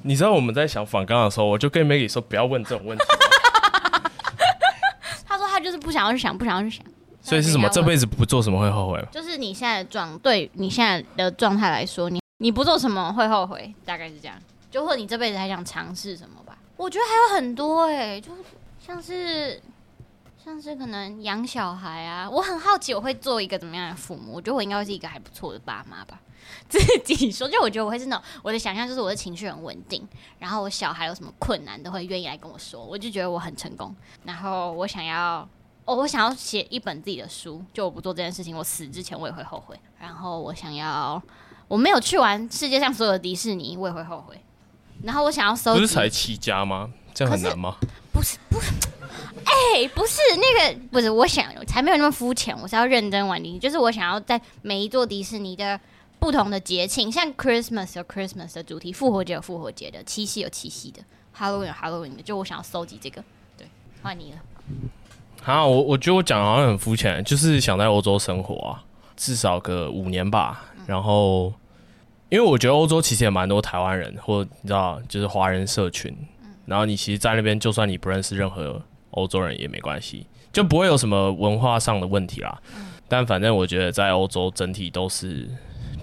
你知道我们在想访刚的时候，我就跟 Maggie 说不要问这种问题。他就是不想要去想，不想要去想。所以是什么？这辈子不做什么会后悔？就是你现在的状，对你现在的状态来说，你你不做什么会后悔？大概是这样。就或你这辈子还想尝试什么吧？我觉得还有很多哎、欸，就像是像是可能养小孩啊。我很好奇我会做一个怎么样的父母？我觉得我应该会是一个还不错的爸妈吧。自己说，就我觉得我会是那种我的想象就是我的情绪很稳定，然后我小孩有什么困难都会愿意来跟我说，我就觉得我很成功。然后我想要。哦，我想要写一本自己的书，就我不做这件事情，我死之前我也会后悔。然后我想要，我没有去完世界上所有的迪士尼，我也会后悔。然后我想要收集，不是才七家吗？这样很难吗？不是，不是，哎、欸，不是那个，不是，我想才没有那么肤浅，我是要认真玩的，就是我想要在每一座迪士尼的不同的节庆，像 Christmas 有 Christmas 的主题，复活节有复活节的，七夕有七夕的，Halloween 有 Halloween 的，就我想要收集这个。对，换你了。好，我我觉得我讲的好像很肤浅，就是想在欧洲生活啊，至少个五年吧。然后，因为我觉得欧洲其实也蛮多台湾人，或你知道，就是华人社群。然后你其实，在那边，就算你不认识任何欧洲人也没关系，就不会有什么文化上的问题啦。但反正我觉得在欧洲整体都是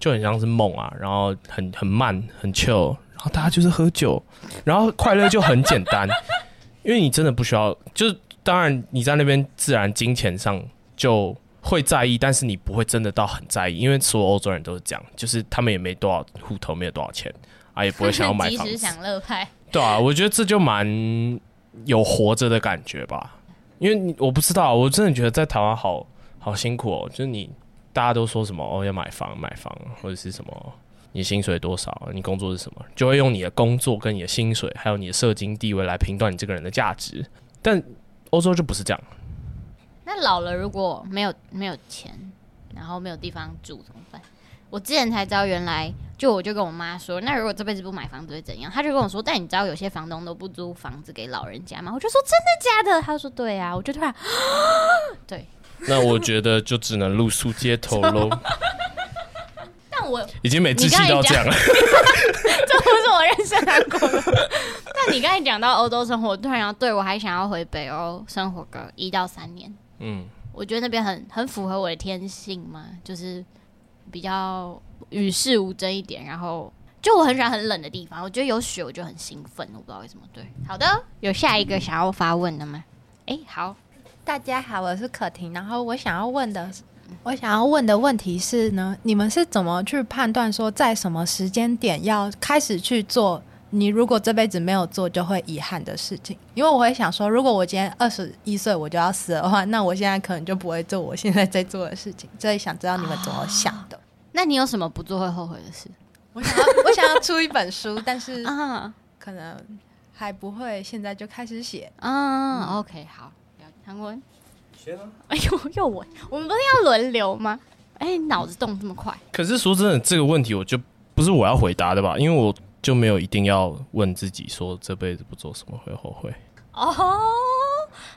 就很像是梦啊，然后很很慢，很 chill，然后大家就是喝酒，然后快乐就很简单，因为你真的不需要就是。当然，你在那边自然金钱上就会在意，但是你不会真的到很在意，因为所有欧洲人都是这样，就是他们也没多少户头，没有多少钱啊，也不会想要买房子。及时享乐派。对啊，我觉得这就蛮有活着的感觉吧。因为你我不知道，我真的觉得在台湾好好辛苦哦。就是你大家都说什么哦，要买房买房，或者是什么你薪水多少，你工作是什么，就会用你的工作跟你的薪水，还有你的社经地位来评断你这个人的价值，但。欧洲就不是这样。那老了如果没有没有钱，然后没有地方住怎么办？我之前才知道，原来就我就跟我妈说，那如果这辈子不买房子会怎样？她就跟我说，但你知道有些房东都不租房子给老人家吗？我就说真的假的？她说对啊，我就突然 对。那我觉得就只能露宿街头喽。但我已经没志气到这样了。这不是我认识韩国的。但你刚才讲到欧洲生活，突然要对我还想要回北欧生活个一到三年。嗯，我觉得那边很很符合我的天性嘛，就是比较与世无争一点。然后就我很喜欢很冷的地方，我觉得有雪我就很兴奋，我不知道为什么。对，好的，有下一个想要发问的吗？哎、欸，好，大家好，我是可婷。然后我想要问的，我想要问的问题是呢，你们是怎么去判断说在什么时间点要开始去做？你如果这辈子没有做，就会遗憾的事情，因为我会想说，如果我今天二十一岁我就要死的话，那我现在可能就不会做我现在在做的事情。所以想知道你们怎么想的。啊，那你有什么不做会后悔的事？我想要，我想要出一本书，但是 可能还不会现在就开始写。嗯，嗯，OK，好，唐文，学哎呦，又我，我们不是要轮流吗？哎，脑子动这么快。可是说真的，这个问题我就不是我要回答的吧？因为我。就没有一定要问自己说这辈子不做什么会后悔哦，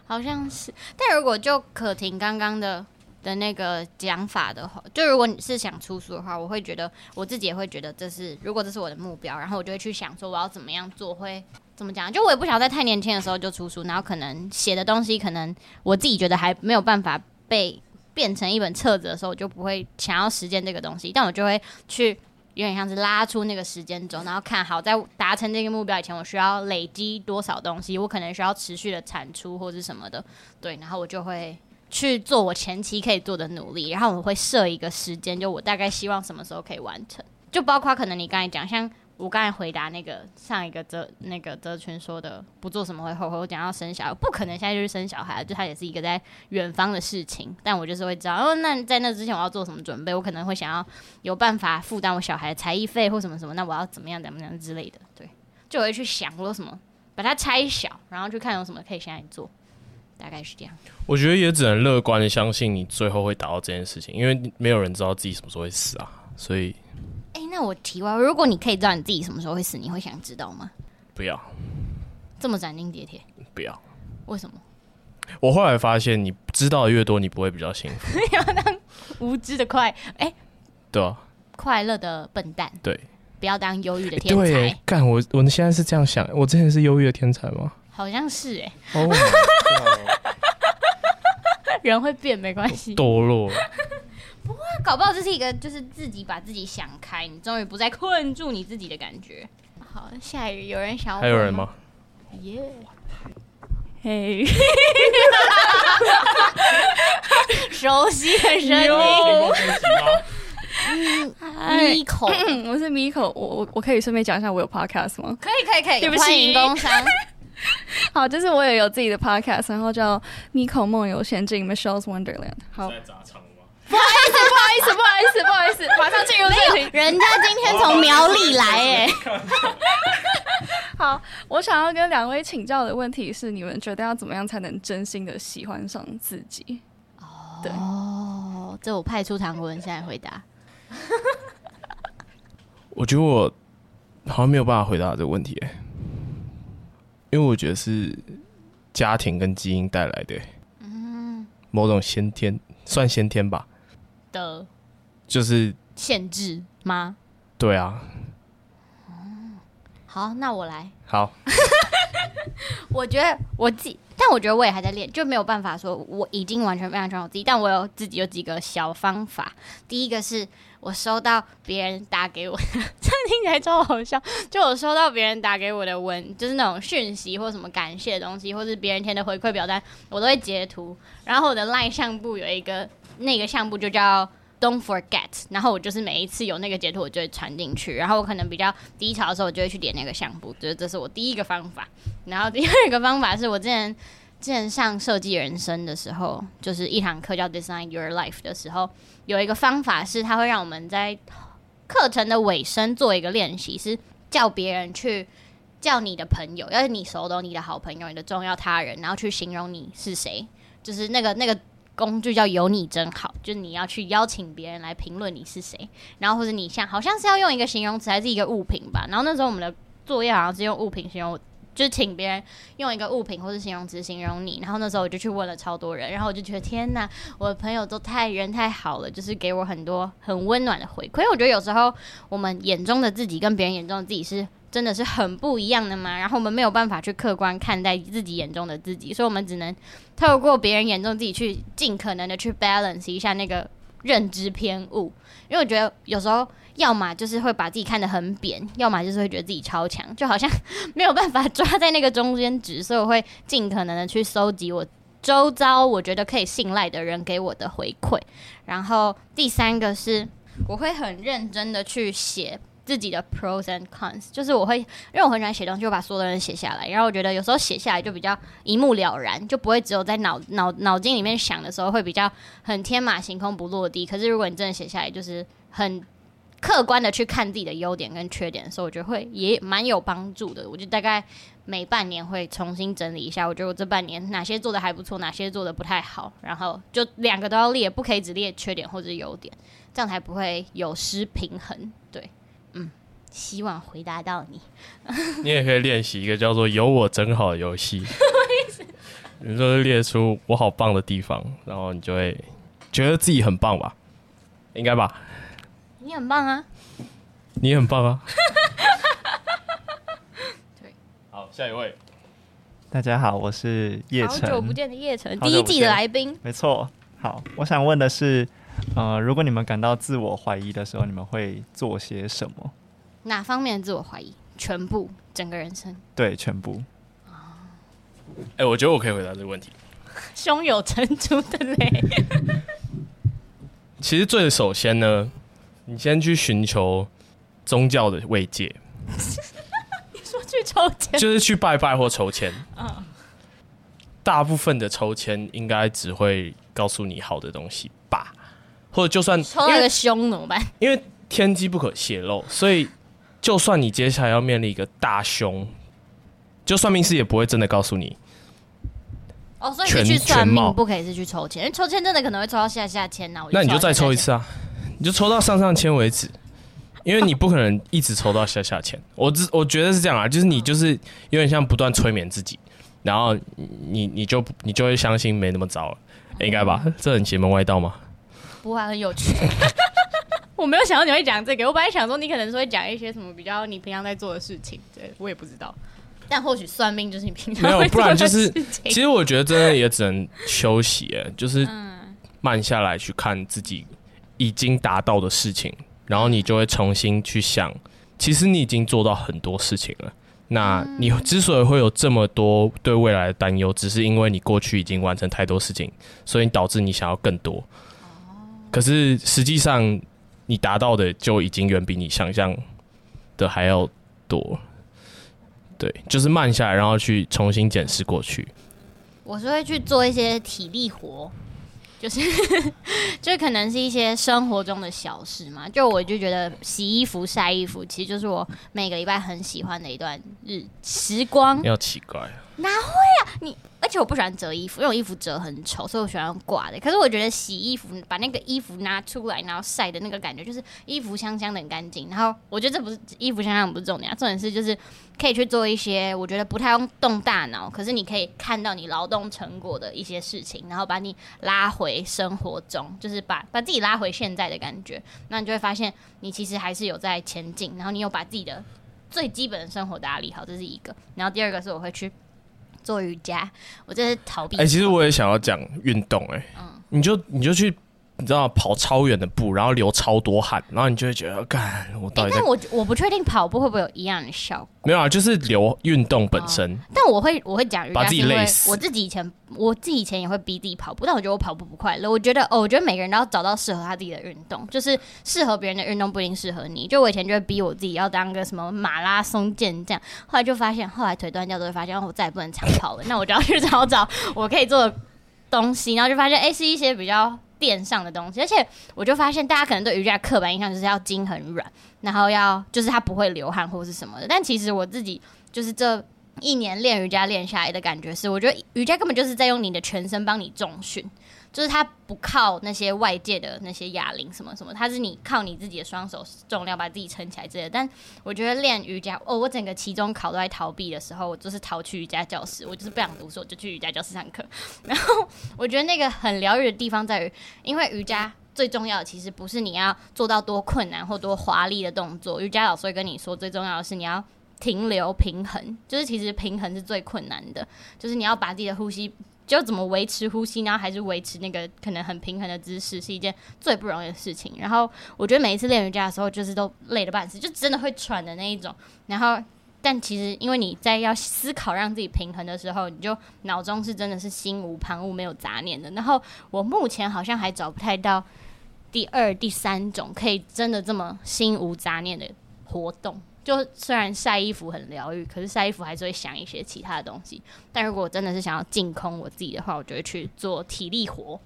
好像是。但如果就可婷刚刚的的那个讲法的话，就如果你是想出书的话，我会觉得我自己也会觉得这是，如果这是我的目标，然后我就会去想说我要怎么样做会怎么讲。就我也不想在太年轻的时候就出书，然后可能写的东西可能我自己觉得还没有办法被变成一本册子的时候，我就不会想要实践这个东西，但我就会去。有点像是拉出那个时间轴，然后看好在达成这个目标以前，我需要累积多少东西，我可能需要持续的产出或是什么的，对，然后我就会去做我前期可以做的努力，然后我会设一个时间，就我大概希望什么时候可以完成，就包括可能你刚才讲像。我刚才回答那个上一个哲那个哲群说的不做什么会后悔。我讲要生小孩，不可能现在就是生小孩，就他也是一个在远方的事情。但我就是会知道，哦，那在那之前我要做什么准备？我可能会想要有办法负担我小孩的才艺费或什么什么。那我要怎么样怎么样之类的？对，就我会去想我有什么，把它拆小，然后去看有什么可以现在做。大概是这样。我觉得也只能乐观的相信你最后会达到这件事情，因为没有人知道自己什么时候会死啊。所以，那我提问，如果你可以知道你自己什么时候会死，你会想知道吗？不要，这么斩钉截铁。不要。为什么？我后来发现，你知道的越多，你不会比较幸福。要当无知的快，哎、欸，对啊，快乐的笨蛋。对，不要当忧郁的天才。对，干我，我现在是这样想，我之前是忧郁的天才吗？好像是哎、欸。Oh 人会变，没关系。堕落。搞不好这是一个，就是自己把自己想开，你终于不再困住你自己的感觉。好，下雨有人想要？还有人吗？耶！嘿，熟悉的声音。Miko，我是 Miko，我我我可以顺便讲一下我有 podcast 吗？可以可以可以，对不起，欢迎工商。好，就是我也有自己的 podcast，然后叫 Miko 梦游仙境 Michelle's Wonderland。好，在砸场吗？不好意思，不好意思，不好意思，不好意思，马上进入正题。人家今天从苗栗来，哎。好，我想要跟两位请教的问题是：你们觉得要怎么样才能真心的喜欢上自己？哦，对，哦，这我派出唐文现在回答。我觉得我好像没有办法回答这个问题，哎。因为我觉得是家庭跟基因带来的，嗯，某种先天算先天吧的，就是限制吗？对啊。好，那我来。好。我觉得我自己，但我觉得我也还在练，就没有办法说我已经完全非常喜欢我自己。但我有自己有几个小方法。第一个是我收到别人打给我的，这听起来超好笑。就我收到别人打给我的文，就是那种讯息或什么感谢的东西，或是别人填的回馈表单，我都会截图。然后我的 LINE 相簿有一个那个相簿就叫。Don't forget，然后我就是每一次有那个截图，我就会传进去。然后我可能比较低潮的时候，我就会去点那个相簿，觉得这是我第一个方法。然后第二个方法是我之前之前上设计人生的时候，就是一堂课叫 Design Your Life 的时候，有一个方法是它会让我们在课程的尾声做一个练习，是叫别人去叫你的朋友，要是你熟的、你的好朋友、你的重要他人，然后去形容你是谁，就是那个那个。工具叫有你真好，就是你要去邀请别人来评论你是谁，然后或者你像好像是要用一个形容词还是一个物品吧。然后那时候我们的作业好像是用物品形容，就是请别人用一个物品或者形容词形容你。然后那时候我就去问了超多人，然后我就觉得天哪，我的朋友都太人太好了，就是给我很多很温暖的回馈。我觉得有时候我们眼中的自己跟别人眼中的自己是。真的是很不一样的嘛，然后我们没有办法去客观看待自己眼中的自己，所以我们只能透过别人眼中自己去尽可能的去 balance 一下那个认知偏误。因为我觉得有时候要么就是会把自己看得很扁，要么就是会觉得自己超强，就好像没有办法抓在那个中间值，所以我会尽可能的去搜集我周遭我觉得可以信赖的人给我的回馈。然后第三个是我会很认真的去写。自己的 pros and cons，就是我会，因为我很喜欢写东西，我把所有的人写下来。然后我觉得有时候写下来就比较一目了然，就不会只有在脑脑脑筋里面想的时候会比较很天马行空不落地。可是如果你真的写下来，就是很客观的去看自己的优点跟缺点的时候，我觉得会也蛮有帮助的。我就大概每半年会重新整理一下，我觉得我这半年哪些做的还不错，哪些做的不太好，然后就两个都要列，不可以只列缺点或者优点，这样才不会有失平衡。希望回答到你。你也可以练习一个叫做“有我真好”的游戏。你说列出我好棒的地方，然后你就会觉得自己很棒吧？应该吧？你很棒啊！你很棒啊！对，好，下一位。大家好，我是叶晨。好久不见的叶晨，第一季的来宾。没错。好，我想问的是。呃，如果你们感到自我怀疑的时候，你们会做些什么？哪方面的自我怀疑？全部，整个人生？对，全部。哎、欸，我觉得我可以回答这个问题。胸有成竹的嘞。其实最首先呢，你先去寻求宗教的慰藉。你说去抽签？就是去拜拜或抽签。嗯。大部分的抽签应该只会告诉你好的东西吧。或者就算抽那个凶怎么办？因为天机不可泄露，所以就算你接下来要面临一个大凶，就算命师也不会真的告诉你哦，所以你去算命不可以是去抽签，因为抽签真的可能会抽到下下签呐。那你就再抽一次啊，你就抽到上上签为止，因为你不可能一直抽到下下签。我只我觉得是这样啊，就是你就是有点像不断催眠自己，然后你你就你就会相信没那么糟了，应该吧？这很邪门歪道吗？不会，很有趣。我没有想到你会讲这个，我本来想说你可能是会讲一些什么比较你平常在做的事情，对我也不知道。但或许算命就是你平常没有，不然就是。其实我觉得真的也只能休息，哎，就是 慢下来去看自己已经达到的事情，然后你就会重新去想，其实你已经做到很多事情了。那你之所以会有这么多对未来的担忧，只是因为你过去已经完成太多事情，所以导致你想要更多。可是实际上你达到的就已经远比你想象的还要多。对，就是慢下来，然后去重新检视过去。我是会去做一些体力活，就是 就可能是一些生活中的小事嘛。就我就觉得洗衣服、晒衣服，其实就是我每个礼拜很喜欢的一段日时光。要奇怪，哪会啊你？而且我不喜欢折衣服，因为我衣服折很丑，所以我喜欢挂的。可是我觉得洗衣服，把那个衣服拿出来，然后晒的那个感觉，就是衣服香香的很干净。然后我觉得这不是衣服香香不是重点啊，重点是就是可以去做一些我觉得不太用动大脑，可是你可以看到你劳动成果的一些事情，然后把你拉回生活中，就是把把自己拉回现在的感觉。那你就会发现你其实还是有在前进，然后你有把自己的最基本的生活打理好，这是一个。然后第二个是我会去。做瑜伽，我这是逃避。哎、欸，其实我也想要讲运动、欸，哎，嗯，你就你就去。你知道跑超远的步，然后流超多汗，然后你就会觉得，干我到底在……但我我不确定跑步会不会有一样的效果。没有啊，就是流运动本身。哦、但我会我会讲把自己累死。我自己以前我自己以前也会逼自己跑步，但我觉得我跑步不快乐。我觉得哦，我觉得每个人都要找到适合他自己的运动，就是适合别人的运动不一定适合你。就我以前就会逼我自己要当个什么马拉松健将，后来就发现，后来腿断掉之后发现我再也不能长跑了。那我就要去找找我可以做的东西，然后就发现哎、欸，是一些比较。垫上的东西，而且我就发现，大家可能对瑜伽刻板印象就是要筋很软，然后要就是它不会流汗或是什么的。但其实我自己就是这一年练瑜伽练下来的感觉是，我觉得瑜伽根本就是在用你的全身帮你重训。就是它不靠那些外界的那些哑铃什么什么，它是你靠你自己的双手重量把自己撑起来之类的。但我觉得练瑜伽，哦，我整个期中考都在逃避的时候，我就是逃去瑜伽教室，我就是不想读书，我就去瑜伽教室上课。然后我觉得那个很疗愈的地方在于，因为瑜伽最重要的其实不是你要做到多困难或多华丽的动作，瑜伽老师会跟你说，最重要的是你要停留平衡，就是其实平衡是最困难的，就是你要把自己的呼吸。就怎么维持呼吸，然后还是维持那个可能很平衡的姿势，是一件最不容易的事情。然后我觉得每一次练瑜伽的时候，就是都累得半死，就真的会喘的那一种。然后，但其实因为你在要思考让自己平衡的时候，你就脑中是真的是心无旁骛、没有杂念的。然后我目前好像还找不太到第二、第三种可以真的这么心无杂念的活动。就虽然晒衣服很疗愈，可是晒衣服还是会想一些其他的东西。但如果我真的是想要净空我自己的话，我就会去做体力活，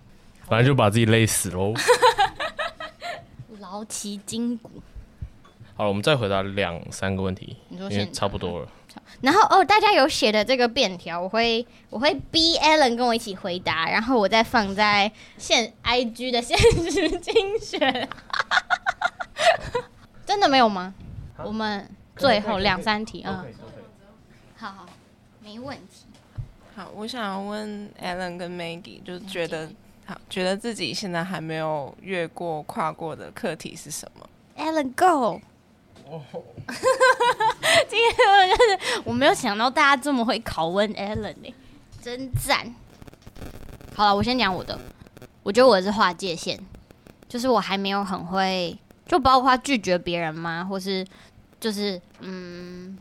反正就把自己累死喽，劳其筋骨。好了，我们再回答两三个问题，你说现差不多了。然后哦，大家有写的这个便条，我会我会逼 Alan 跟我一起回答，然后我再放在现 IG 的现实精选。真的没有吗？我们最后两三题，啊，好好，没问题。好，我想要问 Alan 跟 Maggie，就觉得好，觉得自己现在还没有越过、跨过的课题是什么？Alan Go。哦 今天就是我没有想到大家这么会拷问 Alan 呢，真赞。好了，我先讲我的，我觉得我是划界线，就是我还没有很会，就包括拒绝别人吗，或是。就是嗯，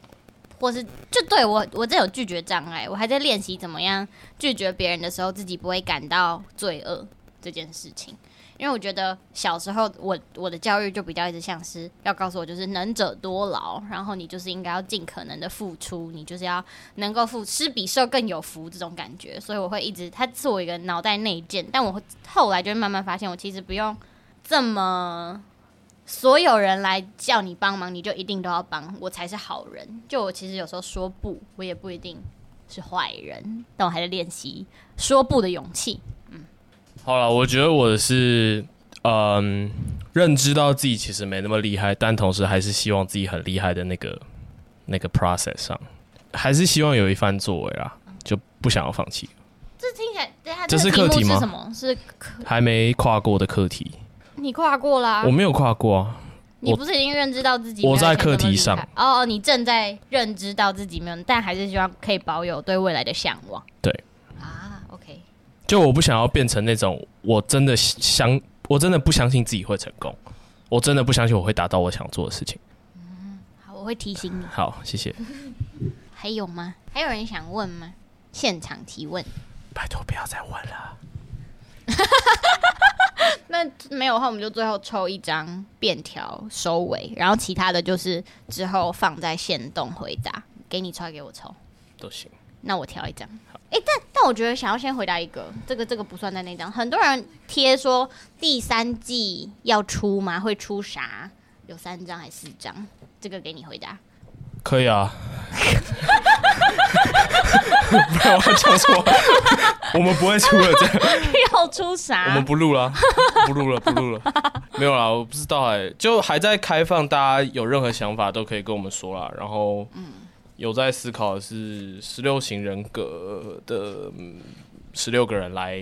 或是就对我，我这有拒绝障碍，我还在练习怎么样拒绝别人的时候，自己不会感到罪恶这件事情。因为我觉得小时候我我的教育就比较一直像是要告诉我，就是能者多劳，然后你就是应该要尽可能的付出，你就是要能够付，施比受更有福这种感觉。所以我会一直，它是我一个脑袋内建，但我后来就会慢慢发现，我其实不用这么。所有人来叫你帮忙，你就一定都要帮我才是好人。就我其实有时候说不，我也不一定是坏人，但我还在练习说不的勇气。嗯，好了，我觉得我是嗯，认知到自己其实没那么厉害，但同时还是希望自己很厉害的那个那个 process 上，还是希望有一番作为啊，就不想要放弃。这听起来，这是课题吗？是什么？是还没跨过的课题。你跨过啦？我没有跨过啊。你不是已经认知到自己？我在课题上。哦哦，你正在认知到自己没有，但还是希望可以保有对未来的向往。对。啊，OK。就我不想要变成那种，我真的相，我真的不相信自己会成功，我真的不相信我会达到我想做的事情。嗯，好，我会提醒你。好，谢谢。还有吗？还有人想问吗？现场提问。拜托不要再问了。那没有的话，我们就最后抽一张便条收尾，然后其他的就是之后放在线动回答，给你抽，给我抽都行。那我挑一张。哎、欸，但但我觉得想要先回答一个，这个这个不算在那张。很多人贴说第三季要出吗？会出啥？有三张还是四张？这个给你回答。可以啊。不然我讲什么？我们不会出了，这样要出啥？我们不录了，不录了，不录了。没有啦，我不知道哎、欸，就还在开放，大家有任何想法都可以跟我们说啦。然后，有在思考的是十六型人格的十六个人来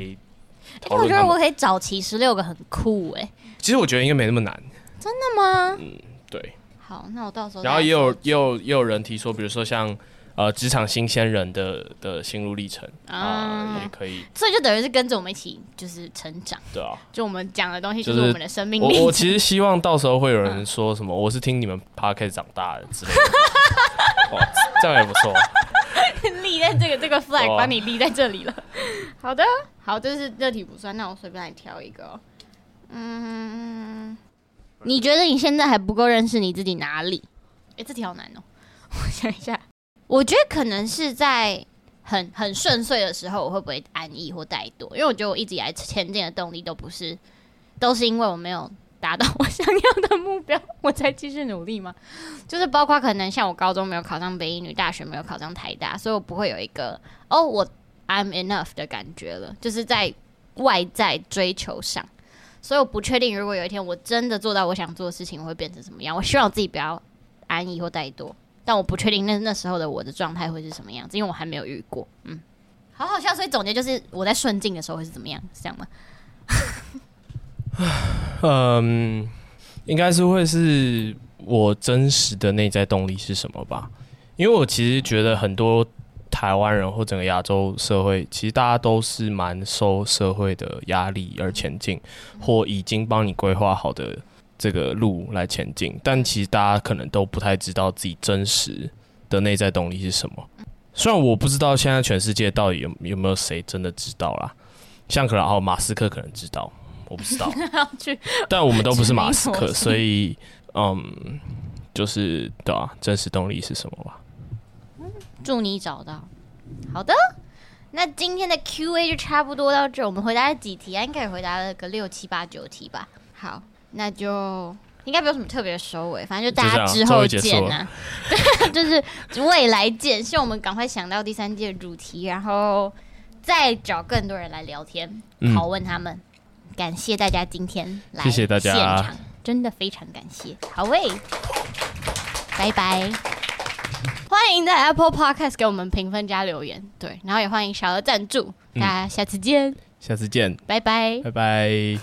讨论。我觉得我可以找齐十六个，很酷哎、欸。其实我觉得应该没那么难。真的吗？嗯，对。好，那我到时候。然后也有也有也有人提说，比如说像。呃，职场新鲜人的的心路历程啊、呃，也可以，所以就等于是跟着我们一起就是成长，对啊，就我们讲的东西就是我们的生命历程。我我其实希望到时候会有人说什么，我是听你们 podcast 长大的之类的，哇，这样也不错，立在这个这个 flag 把你立在这里了。好的，好，这是热题不算，那我随便来挑一个。嗯，你觉得你现在还不够认识你自己哪里？哎、欸，这题好难哦、喔，我想一下。我觉得可能是在很很顺遂的时候，我会不会安逸或怠惰？因为我觉得我一直以来前进的动力都不是，都是因为我没有达到我想要的目标，我才继续努力吗？就是包括可能像我高中没有考上北一女，大学没有考上台大，所以我不会有一个哦，我 I'm enough 的感觉了，就是在外在追求上，所以我不确定如果有一天我真的做到我想做的事情，会变成什么样？我希望我自己不要安逸或怠惰。但我不确定那那时候的我的状态会是什么样子，因为我还没有遇过。嗯，好好笑。所以总结就是我在顺境的时候会是怎么样，是这样吗？嗯，应该是会是我真实的内在动力是什么吧？因为我其实觉得很多台湾人或整个亚洲社会，其实大家都是蛮受社会的压力而前进，或已经帮你规划好的。这个路来前进，但其实大家可能都不太知道自己真实的内在动力是什么。虽然我不知道现在全世界到底有有没有谁真的知道啦，像可能哦马斯克可能知道，我不知道。但我们都不是马斯克，所以嗯，就是对啊，真实动力是什么吧？祝你找到。好的，那今天的 Q&A 就差不多到这，我们回答了几题啊？应该也回答了个六七八九题吧。好。那就应该没有什么特别的收尾，反正就大家之后见、啊，就是未来见。希望我们赶快想到第三季的主题，然后再找更多人来聊天，拷问他们。感谢大家今天来现场，谢谢大家，真的非常感谢。好喂，拜拜！欢迎在 Apple Podcast 给我们评分加留言，对，然后也欢迎小额赞助。大家下次见，下次见，拜拜，拜拜。